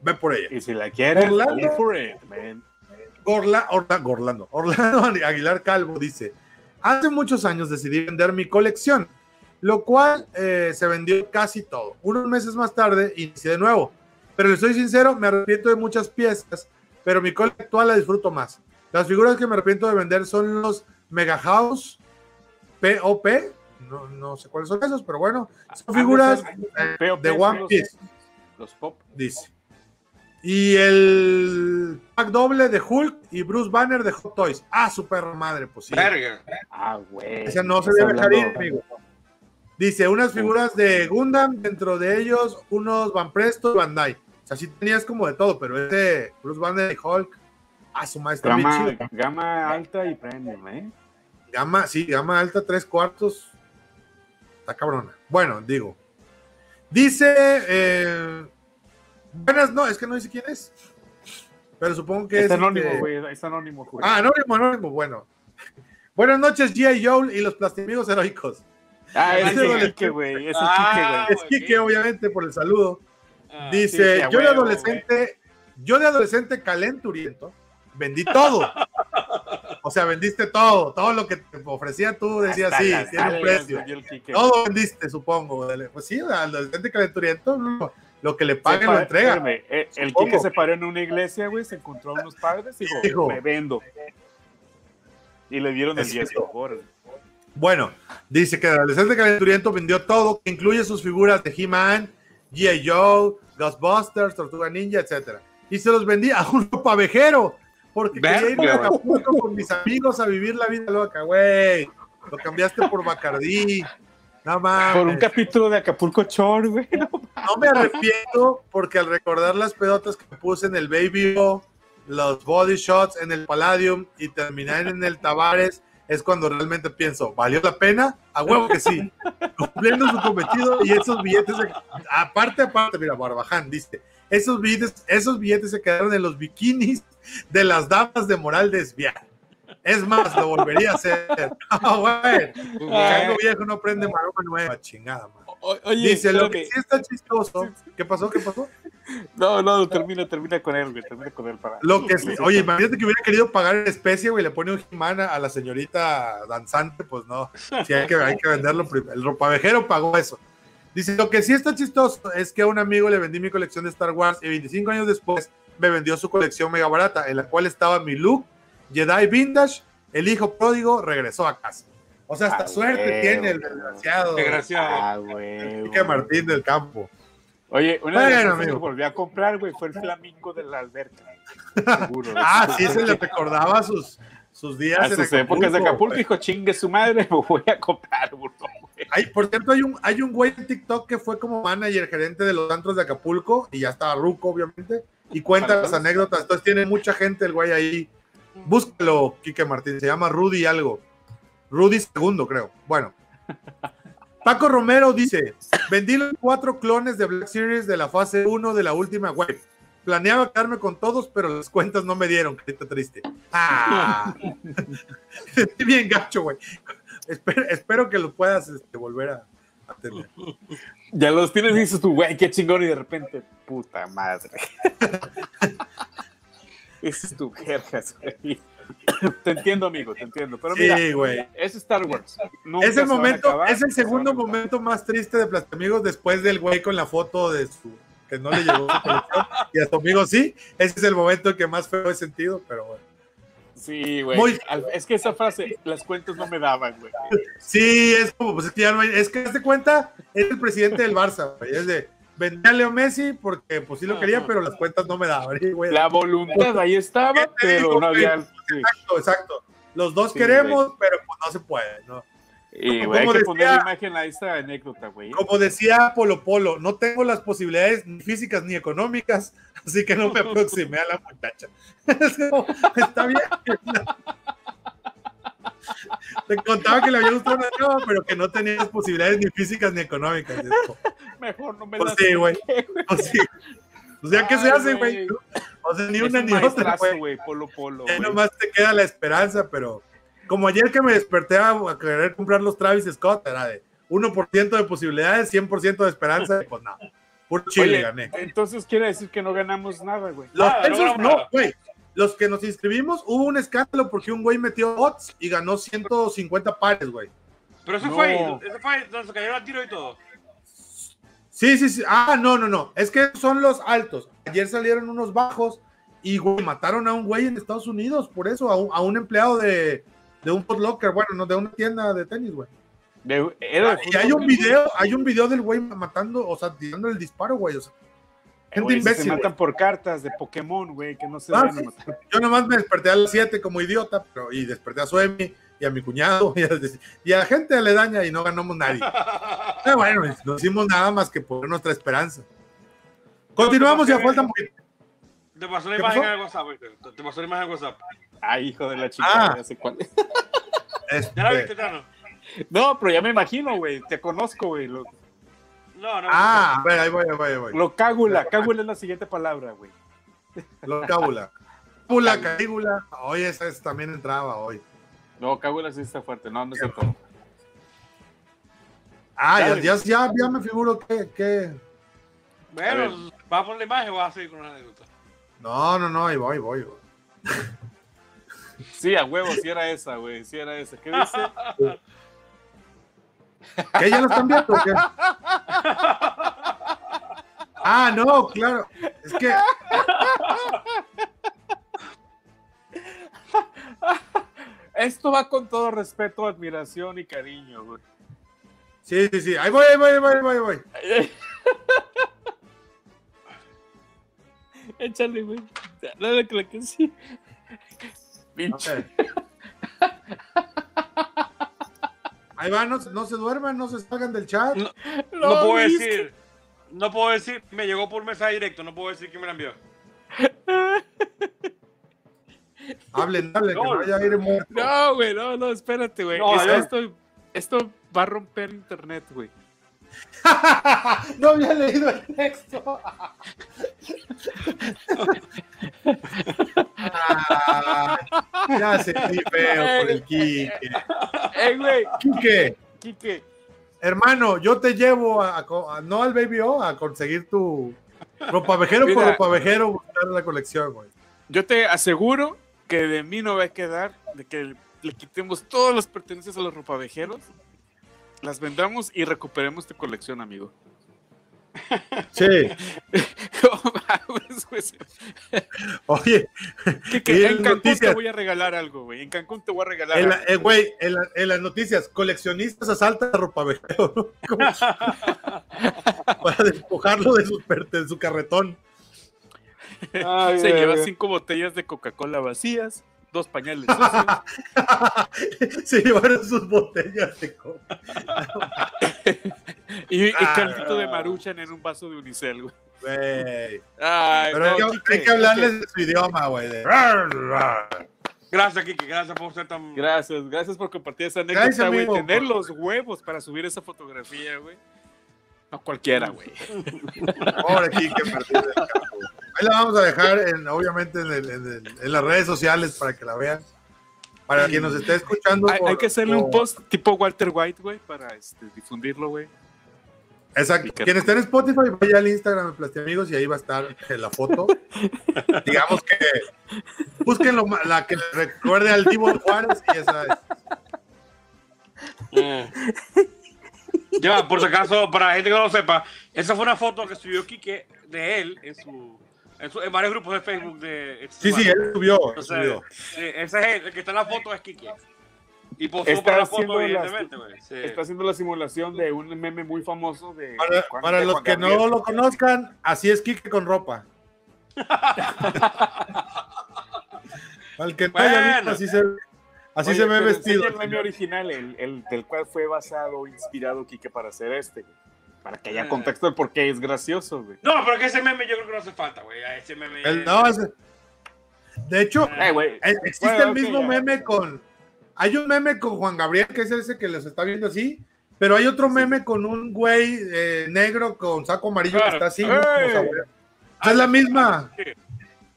ve por ella. Y si la quieres, Orlando, for it, man. Orla, Orla, Orlando, Orlando Aguilar Calvo dice, hace muchos años decidí vender mi colección, lo cual eh, se vendió casi todo. Unos meses más tarde inicié de nuevo, pero le soy sincero, me arrepiento de muchas piezas, pero mi colección actual la disfruto más. Las figuras que me arrepiento de vender son los Mega House POP, no, no sé cuáles son esos, pero bueno, son Ah, figuras eh, de One Piece, Los pop. dice. Y el pack doble de Hulk y Bruce Banner de Hot Toys. Ah, su perra madre, pues sí. Verga. Ah, güey. Esa no se debe dejar ir, hablando- amigo. Dice, unas figuras de Gundam, dentro de ellos unos Van Presto y Bandai. O sea, sí tenías como de todo, pero ese Bruce Banner y Hulk, ah, su maestro bien Gama, alta y premium, ¿eh? Gama, sí, gama alta, tres cuartos. Está cabrona. Bueno, digo. Dice, eh, buenas, no, es que no dice quién es. Pero supongo que Es es. anónimo, este- güey. Es anónimo, güey. Ah, anónimo, anónimo, bueno. Buenas noches, G.I. Joe y los plastimigos heroicos. Ah, ese es Kike, güey. Es el Ah, Kike, Es Kike, obviamente, por el saludo. Ah, Dice, sí, a yo de adolescente, yo de adolescente calenturiento, vendí todo. o sea, vendiste todo, todo lo que te ofrecía tú decías, Hasta sí, tiene un precio. el. Todo vendiste, supongo. Pues sí, al adolescente calenturiento, lo, que le Se paguen lo entrega. espérame, eh, el. Kike se paró en una iglesia, güey, se encontró a unos padres y dijo, me vendo. Y le dieron el Es 10 eso. por Bueno, dice que el adolescente calenturiento vendió todo, que incluye sus figuras de He-Man, G.I. Joe, Ghostbusters, Tortuga Ninja, etcétera. Y se los vendí a un pavejero, porque quería irme a Acapulco con mis amigos a vivir la vida loca, güey. Lo cambiaste por Bacardí. Nada más. Por un capítulo de Acapulco Chor, güey. No me arrepiento porque al recordar las pedotas que puse en el Baby O, los body shots en el Palladium y terminar en el Tavares, es cuando realmente pienso, ¿valió la pena? A huevo que sí. Cumpliendo su cometido y esos billetes, aparte, aparte, mira, Barbaján dice, esos billetes, esos billetes se quedaron en los bikinis de las damas de moral desviada. Es más, lo volvería a hacer. Ah. Chango viejo no prende maroma nueva, chingada, man. O- Oye, Dice, lo que sí está chistoso. ¿Qué pasó? ¿Qué pasó? No, no, termina, termina con él, güey. Termina con él para. Lo que sí- oye, imagínate que hubiera querido pagar en especie, güey, le pone un jimana a la señorita danzante, pues no. Sí, hay que, hay que venderlo primero. El ropavejero pagó eso. Dice, lo que sí está chistoso es que a un amigo le vendí mi colección de Star Wars y 25 años después me vendió su colección mega barata, en la cual estaba mi Luke, Jedi Vintage, el hijo pródigo regresó a casa. O sea, hasta Ah, suerte tiene el desgraciado. Desgraciado. Ah, güey. Quique Martín del campo. Oye, una de las Bueno, cosas que volví a comprar, güey, fue el flamingo de la alberca. Seguro. Ah, sí, se le recordaba sus, sus días A en sus épocas de Acapulco güey. dijo, chingue su madre, me voy a comprar güey. Hay, por cierto, hay un, hay un güey en TikTok que fue como manager, gerente de los antros de Acapulco, y ya estaba Ruco, obviamente, y cuenta las anécdotas. Entonces tiene mucha gente el güey ahí. Búscalo, Quique Martín, se llama Rudy algo. Rudy segundo, creo. Bueno. Paco Romero dice, vendí los cuatro clones de Black Series de la fase 1 de la última web. Planeaba quedarme con todos, pero las cuentas no me dieron, carita triste. Ah, bien gacho, güey. Espero, espero que lo puedas este, volver a, a tener. Ya los tienes y dices tú, güey, qué chingón, y de repente, puta madre. Es tu jergas, güey. Te entiendo, amigo, te entiendo. Pero mira, Sí, güey. es Star Wars. Nunca Es el momento, acabar, es el segundo momento más triste de Plastamigos después del güey con la foto de su que no le llegó su colección y a tu amigo sí. Ese es el momento que más feo he sentido, pero bueno. Sí, güey. Muy- Es que esa frase, las cuentas no me daban, güey. Sí, es como, pues es que ya no hay, es que hazte cuenta, es el presidente del Barça, güey. Es de vendí a Leo Messi porque pues sí lo quería, pero las cuentas no me daban. Güey, La voluntad ahí estaba, ¿Qué te digo, pero no había. Exacto, exacto. Los dos Sí, queremos, pero pues no se puede, ¿no? Y, Como güey, hay que decía- poner la imagen a esta anécdota, güey. Como decía Polo Polo, no tengo las posibilidades ni físicas ni económicas, así que no me aproximé a la muchacha. Está bien. Te contaba que le había gustado una chava, pero que no tenía las posibilidades ni físicas ni económicas. Mejor no me Pues sí, güey. Pues sí. O sea, ¿qué se hace, güey? O sea, ni Es una un ni otra, güey. Polo Polo. Ya nomás te queda la esperanza, pero como ayer que me desperté a, a querer comprar los Travis Scott, era de 1% de posibilidades, 100% de esperanza, y pues nada. Puro chile Oye, gané. entonces quiere decir que no ganamos nada, güey. Los Nada, no güey. Los que nos inscribimos, hubo un escándalo porque un güey metió bots y ganó 150 pares, güey. Pero eso No. fue ahí, eso fue ahí donde se cayó el tiro y todo. Sí, sí, sí. Ah, no, no, no. Es que son los altos. Ayer salieron unos bajos y, güey, mataron a un güey en Estados Unidos por eso, a un, a un empleado de, de un Foot Locker, bueno, no, de una tienda de tenis, güey. De- era de Y hay un video, hay un video del güey matando, o sea, tirando el disparo, güey. O sea, gente güey, se imbécil. matan por cartas de Pokémon, güey, que no se Ah, deben sí. matar. Yo nomás me desperté a las 7 como idiota, pero, y desperté a Suemi y a mi cuñado y a, y a gente aledaña y no ganamos nadie. Ah, bueno, no hicimos nada más que por nuestra esperanza. Continuamos, ya falta un poquito. Te pasó la ¿Qué imagen pasó? en el WhatsApp, ¿viste? Te- pasó la imagen en WhatsApp. Ay, hijo de la chica, Ah. ya sé cuál. Este, ¿Ya la viste, Tano? No, pero ya me imagino, güey. Te conozco, güey. Lo, No, no. ah, a ver, ahí voy, ahí voy, ahí voy. lo cágula. Cágula es la siguiente palabra, güey. Lo cábula. Cábula, carígula. Hoy esa es- también entraba hoy. No, cágula sí está fuerte. No, no es cierto. Ah, ya, ya, ya, me figuro que, que. Bueno, ¿vas a poner la imagen o vas a seguir con una anécdota? No, no, no, ahí voy, voy. voy. Sí, a huevo, sí era esa, güey. Sí era esa. ¿Qué dice? ¿Qué ya lo están viendo? o qué? Ah, no, claro. Es que. Esto va con todo respeto, admiración y cariño, güey. Sí, sí, sí. Ahí voy, ahí voy, ahí voy, ahí voy, ahí voy. Échale, güey. Dale que la que sí. Pinche. Ahí va, no, no se duerman, no se salgan del chat. No. No, puedo decir. No puedo decir. Me llegó por mensaje directo. No puedo decir quién me la envió. Hablen, hablen, que No. vaya a ir muerto. No, güey, no, no, espérate, güey. No, Esto- ya. esto, esto va a romper internet, güey. no había leído el texto. Ah, ya sentí feo por el Quique. ¡Eh, güey! Quique, Quique, hermano, yo te llevo a, a co- a- no al Baby O, a conseguir tu ropavejero por Mira. ropavejero, buscar la colección, güey. yo te aseguro que de mí no va a quedar de que le quitemos todas las pertenencias a los ropavejeros, las vendamos y recuperemos tu colección, amigo. Sí. Oye, en en Cancún te voy a regalar algo, güey. En Cancún te voy a regalar en la- algo. eh, güey, en, la- en las noticias, coleccionistas asaltan a ropavejero, para despojarlo de su, de su carretón. Se lleva cinco botellas de Coca-Cola vacías, dos pañales sucios Se llevaron sus botellas de coca. y, y Ah. caldito de maruchan en un vaso de unicel, güey. Güey. Ay, Pero no, hay, que, Quique, hay que hablarles Quique. de su idioma, güey. de- Gracias, Kiki. Gracias por ser tan. Gracias, gracias por compartir esa anécdota, güey. Tener los huevos para subir esa fotografía, güey. No cualquiera, güey. Pobre Kike, perdido del campo. Ahí la vamos a dejar, en, obviamente, en, el- en el- en las redes sociales para que la vean. Para quien nos esté escuchando. Hay, por- hay que hacerle un post tipo Walter White, güey, para este, difundirlo, güey. Exacto. Quien esté en Spotify, vaya al Instagram de Plastiamigos y ahí va a estar la foto. Digamos que busquen la que recuerde al Divo Juárez y esa es. Eh. Ya, por si acaso, para la gente que no lo sepa, esa fue una foto que subió Kike de él en su, en, su- en varios grupos de Facebook de Sí, sí, él subió. él Entonces, subió. eh, ese es él, el que está en la foto es Kike. Y posó Está para la foto, evidentemente, güey. Sí. Está haciendo la simulación de un meme muy famoso de. Para, Juan- para de los que Gabriel. no lo conozcan, así es Kike con ropa. Al que no haya visto, así se, así Oye, se ve pero vestido. el meme original, el, el del cual fue basado inspirado Kike para hacer este, güey. Para que haya Eh. contexto de por qué es gracioso, güey. No, pero que ese meme yo creo que no hace falta, güey. A Ese meme. El- no, ese- de hecho, Eh, güey. eh, existe Bueno, el mismo meme con, hay un meme con Juan Gabriel, que es ese que los está viendo así, pero hay otro meme con un güey eh, negro con saco amarillo que está así. Es la misma. Sí,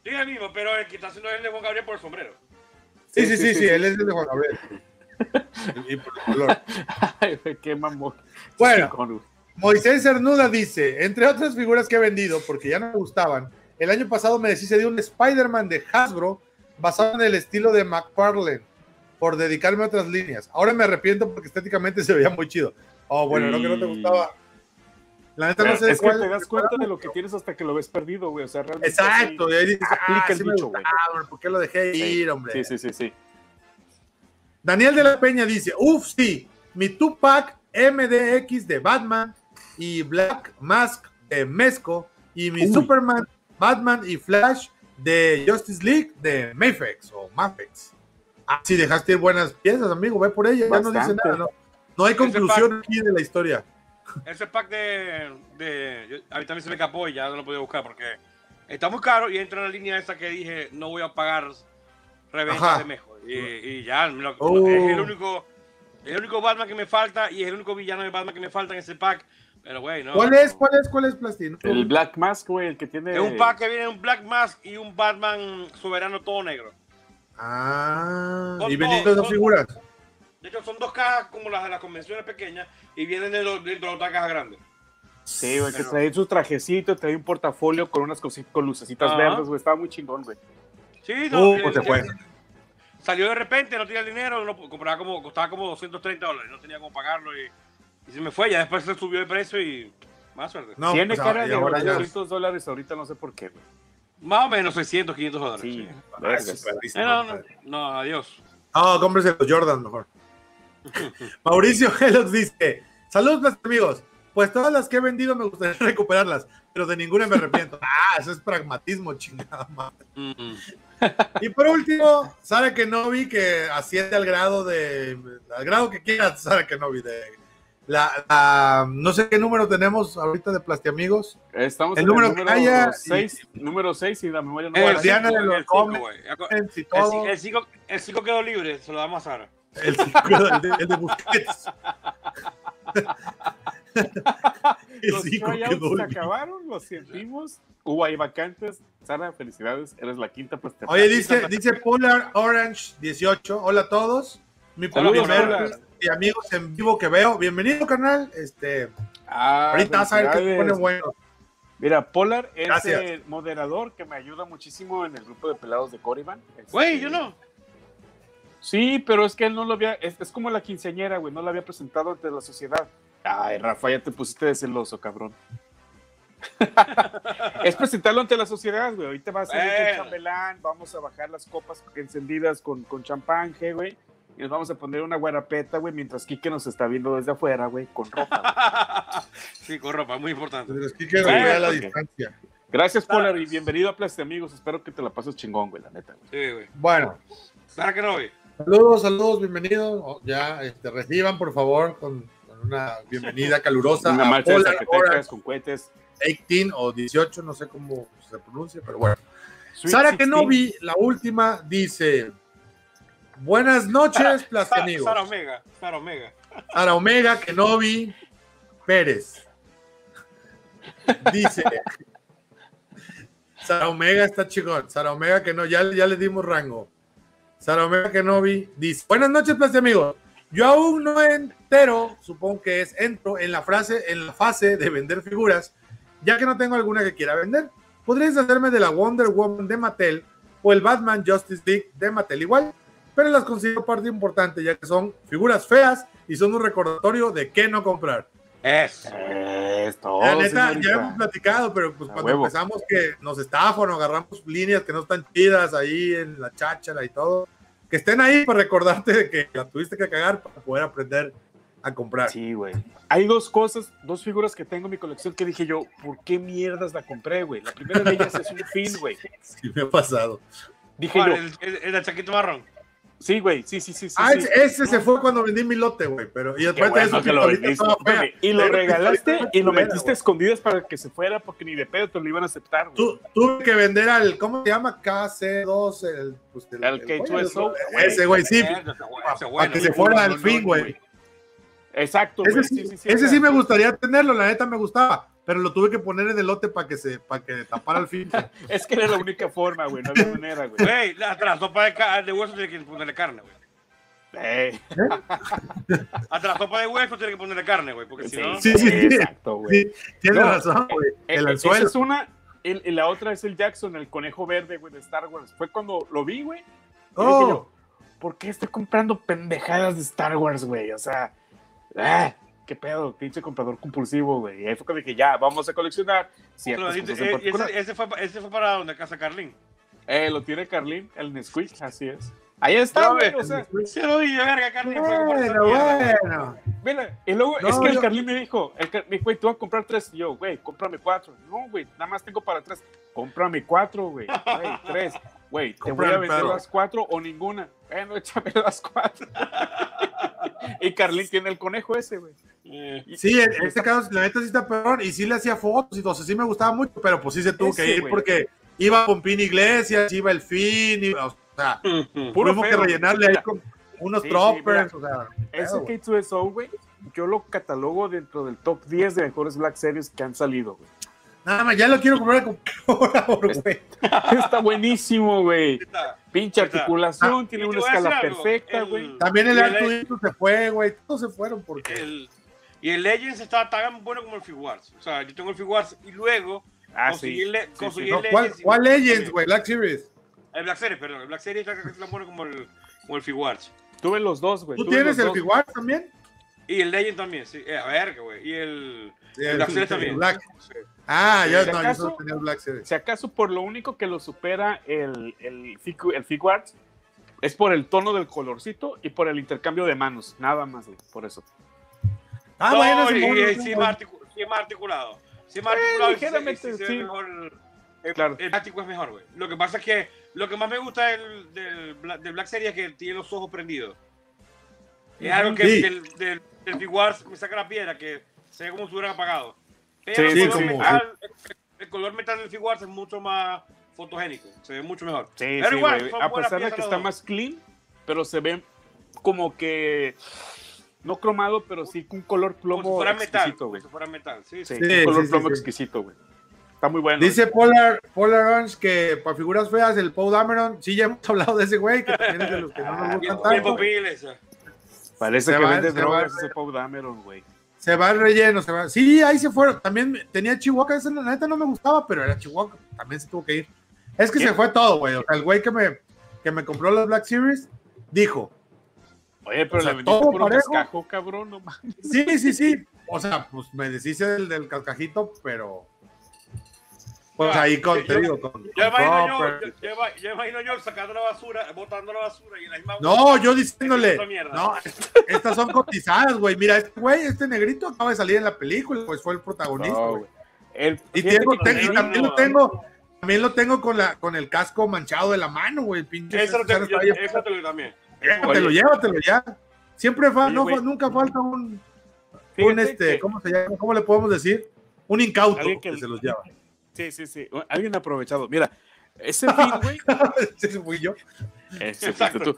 es el mismo, pero el que está haciendo es el de Juan Gabriel por el sombrero. Sí, sí, sí, sí, él es el de Juan Gabriel. Y por el color. Ay, qué mamón. Bueno. Moisés Cernuda dice, entre otras figuras que he vendido porque ya no me gustaban, el año pasado me deshice de un Spider-Man de Hasbro basado en el estilo de McFarlane por dedicarme a otras líneas. Ahora me arrepiento porque estéticamente se veía muy chido. Oh, bueno, no que no te Y- gustaba. La neta no sé es que cuál- te das cuenta de lo que tienes hasta que lo ves perdido, güey. O sea, realmente. Exacto, sí. y ahí dices, aplica ah, el sí dicho, güey. hombre, ¿por qué lo dejé Sí, ir, hombre? Sí, sí, sí, sí. Daniel de la Peña dice, uff, sí, mi Tupac MDX de Batman y Black Mask de Mezco y mi Uy. Superman, Batman y Flash de Justice League de Mayfex o Mafex. Ah, sí, dejaste ir buenas piezas, amigo, ve por ella, ya no dice nada, no, no hay conclusión aquí de la historia. Ese pack de, de yo- a mí también se me escapó y ya no lo podía buscar porque está muy caro y entra en la línea esa que dije no voy a pagar reventa Ajá. de mejor y, y ya lo- Oh. es el único el único Batman que me falta y es el único villano de Batman que me falta en ese pack pero güey no ¿Cuál es, cuál es, cuál es, Plastín? El Black Mask, güey, el que tiene. es un pack que viene un Black Mask y un Batman soberano todo negro Ah, Son y dos, vendiendo esas son- figuras. De hecho son dos cajas como las de las convenciones pequeñas y vienen de, los- de, de otra caja grande Sí, güey, que Pero- trae su trajecito, trae un portafolio con unas cositas, con lucecitas Ajá. verdes, güey. Estaba muy chingón, güey. sí no Uh, eh, pues se eh, fue. salió de repente, no tenía el dinero, no, compraba como, costaba como 230 dólares, no tenía cómo pagarlo y, y se me fue, ya después se subió de precio y más suerte. No, tiene pues, cara y de ahora ya- 200 dólares ahorita, no sé por qué, güey. Más o menos 600, 500 dólares. Sí, sí. Ah, vergas. Eh, no, no, no, adiós. No, cómprese los Jordan mejor. Mauricio Gelox dice: Saludos, mis amigos. Pues todas las que he vendido me gustaría recuperarlas, pero de ninguna me arrepiento. ah, eso es pragmatismo, chingada madre. Mm. Y por último, Sara Kenobi, que asciende al grado de. al grado que quiera Sara Kenobi. De, la, la- no sé qué número tenemos ahorita de Plastiamigos. Estamos El en número el que número haya y- 6, número 6 y la memoria no El va a Guardiana cinco, de los el cinco, cómics. güey. En si El todo, cinco- El 5 el cinco quedó libre, se lo damos a Sara. El, el de, el de Busquets. Los tryouts se acabaron, los sentimos. Hubo ahí vacantes. Sara, felicidades, eres la quinta pues te Oye, dice, dice Polar Orange 18. Hola a todos. Mi primer Polar. y amigos en vivo que veo. Bienvenido, canal. Este, Ah, ahorita vas a ver que pone bueno. Mira, Polar es Gracias. el moderador que me ayuda muchísimo en el grupo de pelados de Coriban. Este, Güey, yo no. Sí, pero es que él no lo había, es, es como la quinceañera, güey, no lo había presentado ante la sociedad. Ay, Rafa, ya te pusiste de celoso, cabrón. es presentarlo ante la sociedad, güey. Ahorita va a ser Bueno. el chambelán, vamos a bajar las copas encendidas con, con champán, güey. Y nos vamos a poner una guarapeta, güey, mientras Kike nos está viendo desde afuera, güey, con ropa. güey. sí, con ropa, muy importante. Pero es que quiero Bueno, ver a la distancia. Gracias, Polar, y bienvenido a Plaste Amigos. Espero que te la pases chingón, güey, la neta, güey. Sí, güey. Bueno, Sara que no vi. Saludos, saludos, bienvenidos. Oh, Ya, este, reciban, por favor, con, con una bienvenida calurosa Una marcha de Zacatecas con cohetes. 18 o 18, no sé cómo se pronuncia, pero bueno. Sweet Sara 16. Kenobi, la última, dice: Buenas noches, Sara, Plastiamigos. Sara Omega, Sara Omega. Sara Omega, Kenobi, Pérez. Dice. Sara Omega está chingón. Sara Omega que no, ya, ya le dimos rango. Omega Kenobi dice: Buenas noches, Plaza amigos. Yo aún no entero, supongo que es entro en la frase, en la fase de vender figuras, ya que no tengo alguna que quiera vender. Podrías hacerme de la Wonder Woman de Mattel o el Batman Justice League de Mattel igual, pero las considero parte importante, ya que son figuras feas y son un recordatorio de qué no comprar. Eso. Es todo, La neta, señorita. ya hemos platicado, pero pues A cuando huevo. empezamos que nos estafan o agarramos líneas que no están chidas ahí en la cháchara y todo, que estén ahí para recordarte de que la tuviste que cagar para poder aprender a comprar. Sí, güey. Hay dos cosas, dos figuras que tengo en mi colección que dije yo, ¿por qué mierdas la compré, güey? La primera de ellas es un fin, güey. Sí me ha pasado. Dije yo, El, el, el del chaquito marrón. Sí, güey, sí, sí, sí. sí, Ah, sí. ese, se fue cuando vendí mi lote, güey. Pero y después bueno eso, que lo vendiste. fea. Y lo regalaste y lo metiste a escondidas para que se fuera porque ni de pedo te lo iban a aceptar, güey. Tu- tuve que vender al, ¿cómo se llama? KC2, el, pues, el, El el K2SO, güey, Ese güey, sí, para que se fuera al fin, güey. Exacto, Ese güey. sí, ese sí me gustaría tenerlo, la neta me gustaba, pero lo tuve que poner en el lote para que se, para que tapara al fin. Es que era la única forma, güey. No había manera, güey. Güey, la, hasta la sopa de, de hueso tiene que ponerle carne, güey. Eh, Hasta la sopa de hueso tiene que ponerle carne, güey. Porque si sí, no. Sí, sí, sí. Exacto, güey. Sí, tienes No, razón, güey. Eh, El eh, anzuelo. Esa es una. Y, y la otra es el Jackson, el conejo verde, güey, de Star Wars. Fue cuando lo vi, güey. y Oh. ¿por qué estoy comprando pendejadas de Star Wars, güey? O sea, ah, qué pedo, pinche comprador compulsivo, güey. Y ahí fue cuando dije, ya, vamos a coleccionar ciertas eh, en eh, ese, ese fue, ese fue para donde casa Carlín. Eh, lo tiene Carlin, el Nesquik, así es. Ahí está, güey, güey. o sea, Se lo dije, verga, Carlín. fue a comprar esa Bueno, mierda, güey. bueno. Mira, y luego No, es que el yo- Carlín me dijo, el Car- me dijo, güey, tú vas a comprar tres. Y yo, güey, cómprame cuatro. No, güey, nada más tengo para tres. Cómprame cuatro, güey. Güey, tres. Güey, te voy a vender las cuatro o ninguna. Bueno, échame las cuatro. y Carlín tiene el conejo ese, güey. Eh, Sí, en este caso, la neta sí está peor. Y sí le hacía fotos y todo, sea, sí me gustaba mucho, pero pues sí se tuvo Ese, que ir porque iba con Pin Iglesias, iba el fin, iba, o sea, Puro tuvimos que rellenarle ahí con unos Sí, sí, troppers, o sea, Ese pedo, güey. K2SO, güey, yo lo catalogo dentro del top 10 de mejores Black Series que han salido, güey. Nada más, ya lo quiero comprar con güey. Está buenísimo, güey. está. Pinche articulación, tiene una escala perfecta, el- güey. También el Arturito se fue, güey. Todos se fueron porque. el- y el Legends está tan bueno como el Figuarts. O sea, yo tengo el Figuarts y luego Ah, conseguí, sí. el le- Sí, conseguí sí. No, el ¿Cuál, Legends. cuál Legends, güey? Black Series. El Black Series, perdón. El Black Series está tan bueno como el, como el Figuarts. Tuve los dos, güey. ¿Tú tuve tienes el dos. Figuar también? Y el Legend también, sí. Eh, a ver, güey. Y el, Sí, el Black Series también. Black. Ah, yo Si no, yo acaso- solo tenía el Black Series. Si acaso por lo único que lo supera el, el, Figu- el Figuarts es por el tono del colorcito y por el intercambio de manos. Nada más, güey, por eso. Ah, No, bueno, y, y sí, más más articulado. Sí más articulado. ligeramente, sí. mejor el- el, Claro. el plástico es mejor, güey. Lo que pasa es que lo que más me gusta del, del, Black, del Black Series es que tiene los ojos prendidos. Es algo que Sí. del, del, del Figuarts me saca la piedra, que se ve como si hubiera apagado. Pero Sí, el, sí, color como- metal, el, el color metal del Figuarts es mucho más fotogénico. Se ve mucho mejor. Sí, Pero sí, igual, A pesar de que está dos. más clean, pero se ve como que no cromado, pero sí con un color Como plomo si fuera metal. exquisito, Como güey. si fuera metal. Sí, Sí, sí. Sí, un color sí, sí, plomo sí. exquisito, güey. Está muy bueno. Dice Polar, Polar Orange que para figuras feas, el Paul Dameron, sí, ya hemos hablado de ese güey, que también es de los que no nos Bien, gustan tanto. Parece Se que va- vende drogas ese Pau Dameron, güey. Se va el relleno, se va. Sí, ahí se fueron. También tenía Chihuahua, esa la neta no me gustaba, pero era Chihuahua, también se tuvo que ir. Es que se fue todo, güey. O sea, el güey que me, que me compró las Black Series dijo, Oye, pero O sea, le vendiste todo puro cascajo, cabrón, no mames. sí, sí, sí. O sea, pues me deshice del, del cascajito, pero... Pues Ah, ahí con, yo- te digo, con, Yo con imagino yo, Topper. yo, yo yo imagino yo sacando la basura, botando la basura y en la misma No, yo diciéndole, no, estas son cotizadas, güey. Mira, este güey, este negrito acaba de salir en la película, pues fue el protagonista, No, güey. El- Y, tengo- tengo- también lo tengo, también lo tengo con la, con el casco manchado de la mano, güey. Pinche. Eso yo, te lo también. Llévatelo, Oye. llévatelo ya. Siempre fa- Oye, no, güey. fa- nunca falta un, este, que- ¿cómo se llama? ¿Cómo le podemos decir? Un incauto que- se los lleva. Sí, sí, sí. Alguien aprovechado. Mira, ese fin, güey. Ese fui yo. Ese Exacto. fuiste tú.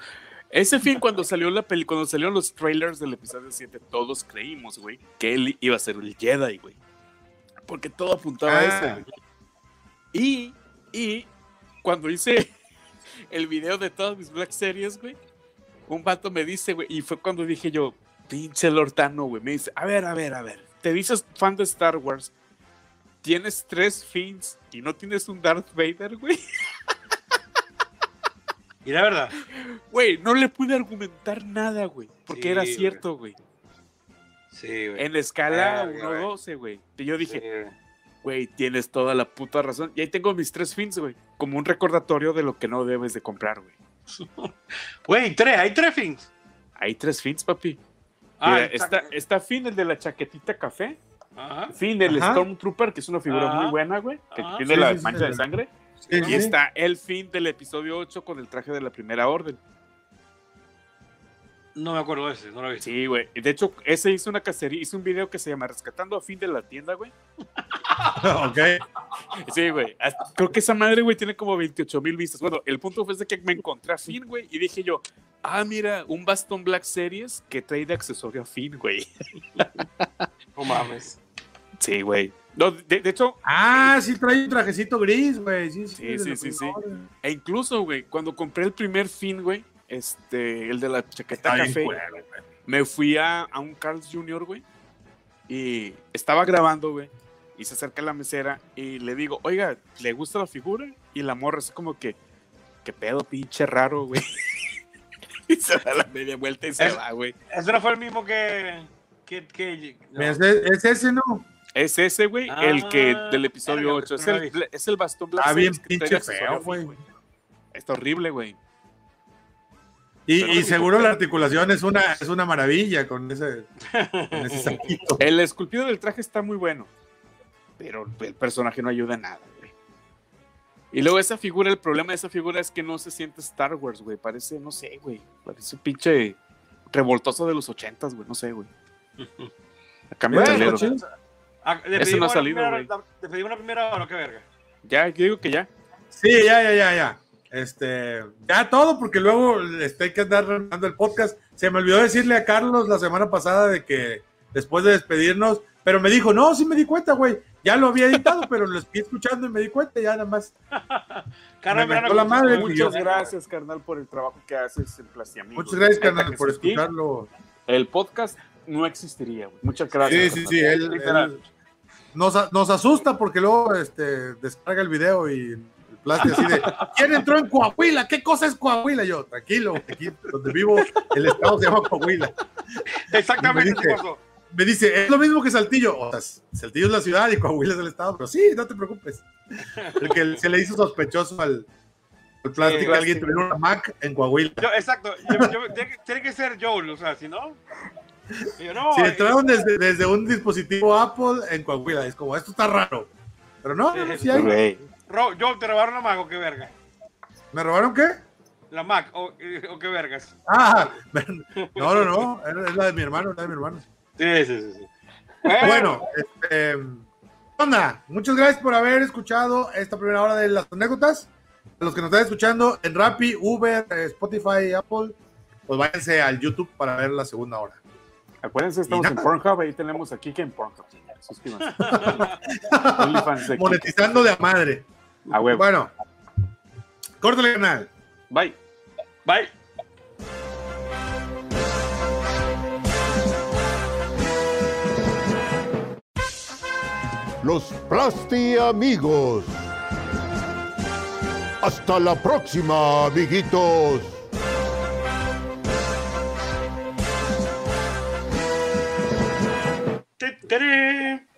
Ese fin, cuando salió la peli, cuando salieron los trailers del episodio 7, todos creímos, güey, que él iba a ser el Jedi, güey. Porque todo apuntaba a Ah. eso, güey. Y, y cuando hice el video de todas mis Black Series, güey, un vato me dice, güey, y fue cuando dije yo, pinche Lortano, güey, me dice, a ver, a ver, a ver, te dices fan de Star Wars, tienes tres fins y no tienes un Darth Vader, güey. Y la verdad, Güey, no le pude argumentar nada, güey. Porque Sí, era cierto, güey. sí, güey. En la escala Verga, 1-12, güey. Y yo dije, Sí. güey, tienes toda la puta razón. Y ahí tengo mis tres fins, güey. Como un recordatorio de lo que no debes de comprar, güey. Güey, tres, hay tres fins. Hay tres fins, papi. Ah, Mira, está, está fin el de la chaquetita café. Ajá. Fin el Ajá. Stormtrooper, que es una figura Ajá. muy buena, güey. Que Ajá. tiene Sí, la sí, mancha sí. de sangre. Sí, Y sí. está el fin del episodio 8 con el traje de la primera orden. No me acuerdo de ese, no lo vi. Sí, güey. De hecho, ese hizo una cacería, hizo un video que se llama Rescatando a fin de la tienda, güey. ok. Sí, güey. Creo que esa madre, güey, tiene como 28 mil vistas. Bueno, el punto fue de que me encontré a Finn, güey, y dije yo, ah, mira, un bastón Black Series que trae de accesorio a Finn, güey. No mames. Sí, güey. No, de, de hecho, Ah, sí, trae un trajecito gris, güey. Sí, sí, Sí, sí, e incluso, güey, cuando compré el primer Finn, güey, este, el de la chaqueta Está café, me fui a, a un Carl's Jr., güey, y estaba grabando, güey, y se acerca la mesera y le digo, oiga, ¿le gusta la figura? Y la morra así como que, qué pedo, pinche raro, güey. y se da la media vuelta y se Es- va, güey. Ese no fue el mismo que. que, que no. Es, es ese, ¿no? Es ese, güey, el que Ah, del episodio verga, 8. Es el, es el bastón Black Está bien pinche feo, a güey. Está horrible, güey. Y, seguro la articulación es una, es una maravilla con ese, con ese saquito. El esculpido del traje está muy bueno, pero el personaje no ayuda en nada, güey. Y luego esa figura, el problema de esa figura es que no se siente Star Wars, güey. Parece, no sé, güey. Parece un pinche revoltoso de los ochentas, güey. No sé, güey. Cambia Bueno, tablero. Ah, ¿le Ese no ha la salido, güey. la- ¿Le pedimos una primera hora? ¿Qué verga? Ya, yo digo que ya. Sí, ya, ya, ya, ya. Este, ya todo, porque luego este, hay que andar renovando el podcast. Se me olvidó decirle a Carlos la semana pasada de que después de despedirnos, pero me dijo, no, sí me di cuenta, güey. Ya lo había editado, pero lo estoy escuchando y me di cuenta, ya nada más. Carmen Me la madre. Muchas gracias, carnal, por el trabajo que haces en Plastiamigos. Muchas gracias, carnal, por escucharlo. El podcast no existiría, güey. Muchas gracias. Sí, sí, carnal. sí, él, Literal. él nos, nos asusta porque luego este, descarga el video y el plástico así de ¿Quién entró en Coahuila? ¿Qué cosa es Coahuila? Yo, tranquilo, aquí donde vivo, el estado se llama Coahuila. Exactamente, Me dice-. Me dice, es lo mismo que Saltillo. O sea, Saltillo es la ciudad y Coahuila es el estado, pero sí, no te preocupes. El que se le hizo sospechoso al, al plástico Sí, que alguien tuviera una Mac en Coahuila. Yo, exacto. Yo- yo- tiene, que, tiene que ser Joel, o sea, si no. Yo, no, Si entraron desde, desde un dispositivo Apple en Coahuila, es como, esto está raro. Pero no, no, no, sí hay. Ro- Joel, te robaron la Mac o qué verga. ¿Me robaron qué? La Mac o, o qué vergas. Ah, no, no, no, es la de mi hermano, la de mi hermano. Sí, sí, sí. sí. Bueno, este, ¿qué onda? Muchas gracias por haber escuchado esta primera hora de las anécdotas. A los que nos están escuchando en Rappi, Uber, eh, Spotify, Apple, pues váyanse al YouTube para ver la segunda hora. Acuérdense, estamos en. Pornhub, ahí tenemos aquí que en Pornhub. Suscríbanse. Monetizando de a madre. A huevo. Bueno, córtale el canal. Bye. Bye. Los Plasti Amigos. Hasta la próxima, amiguitos. Doo-doo.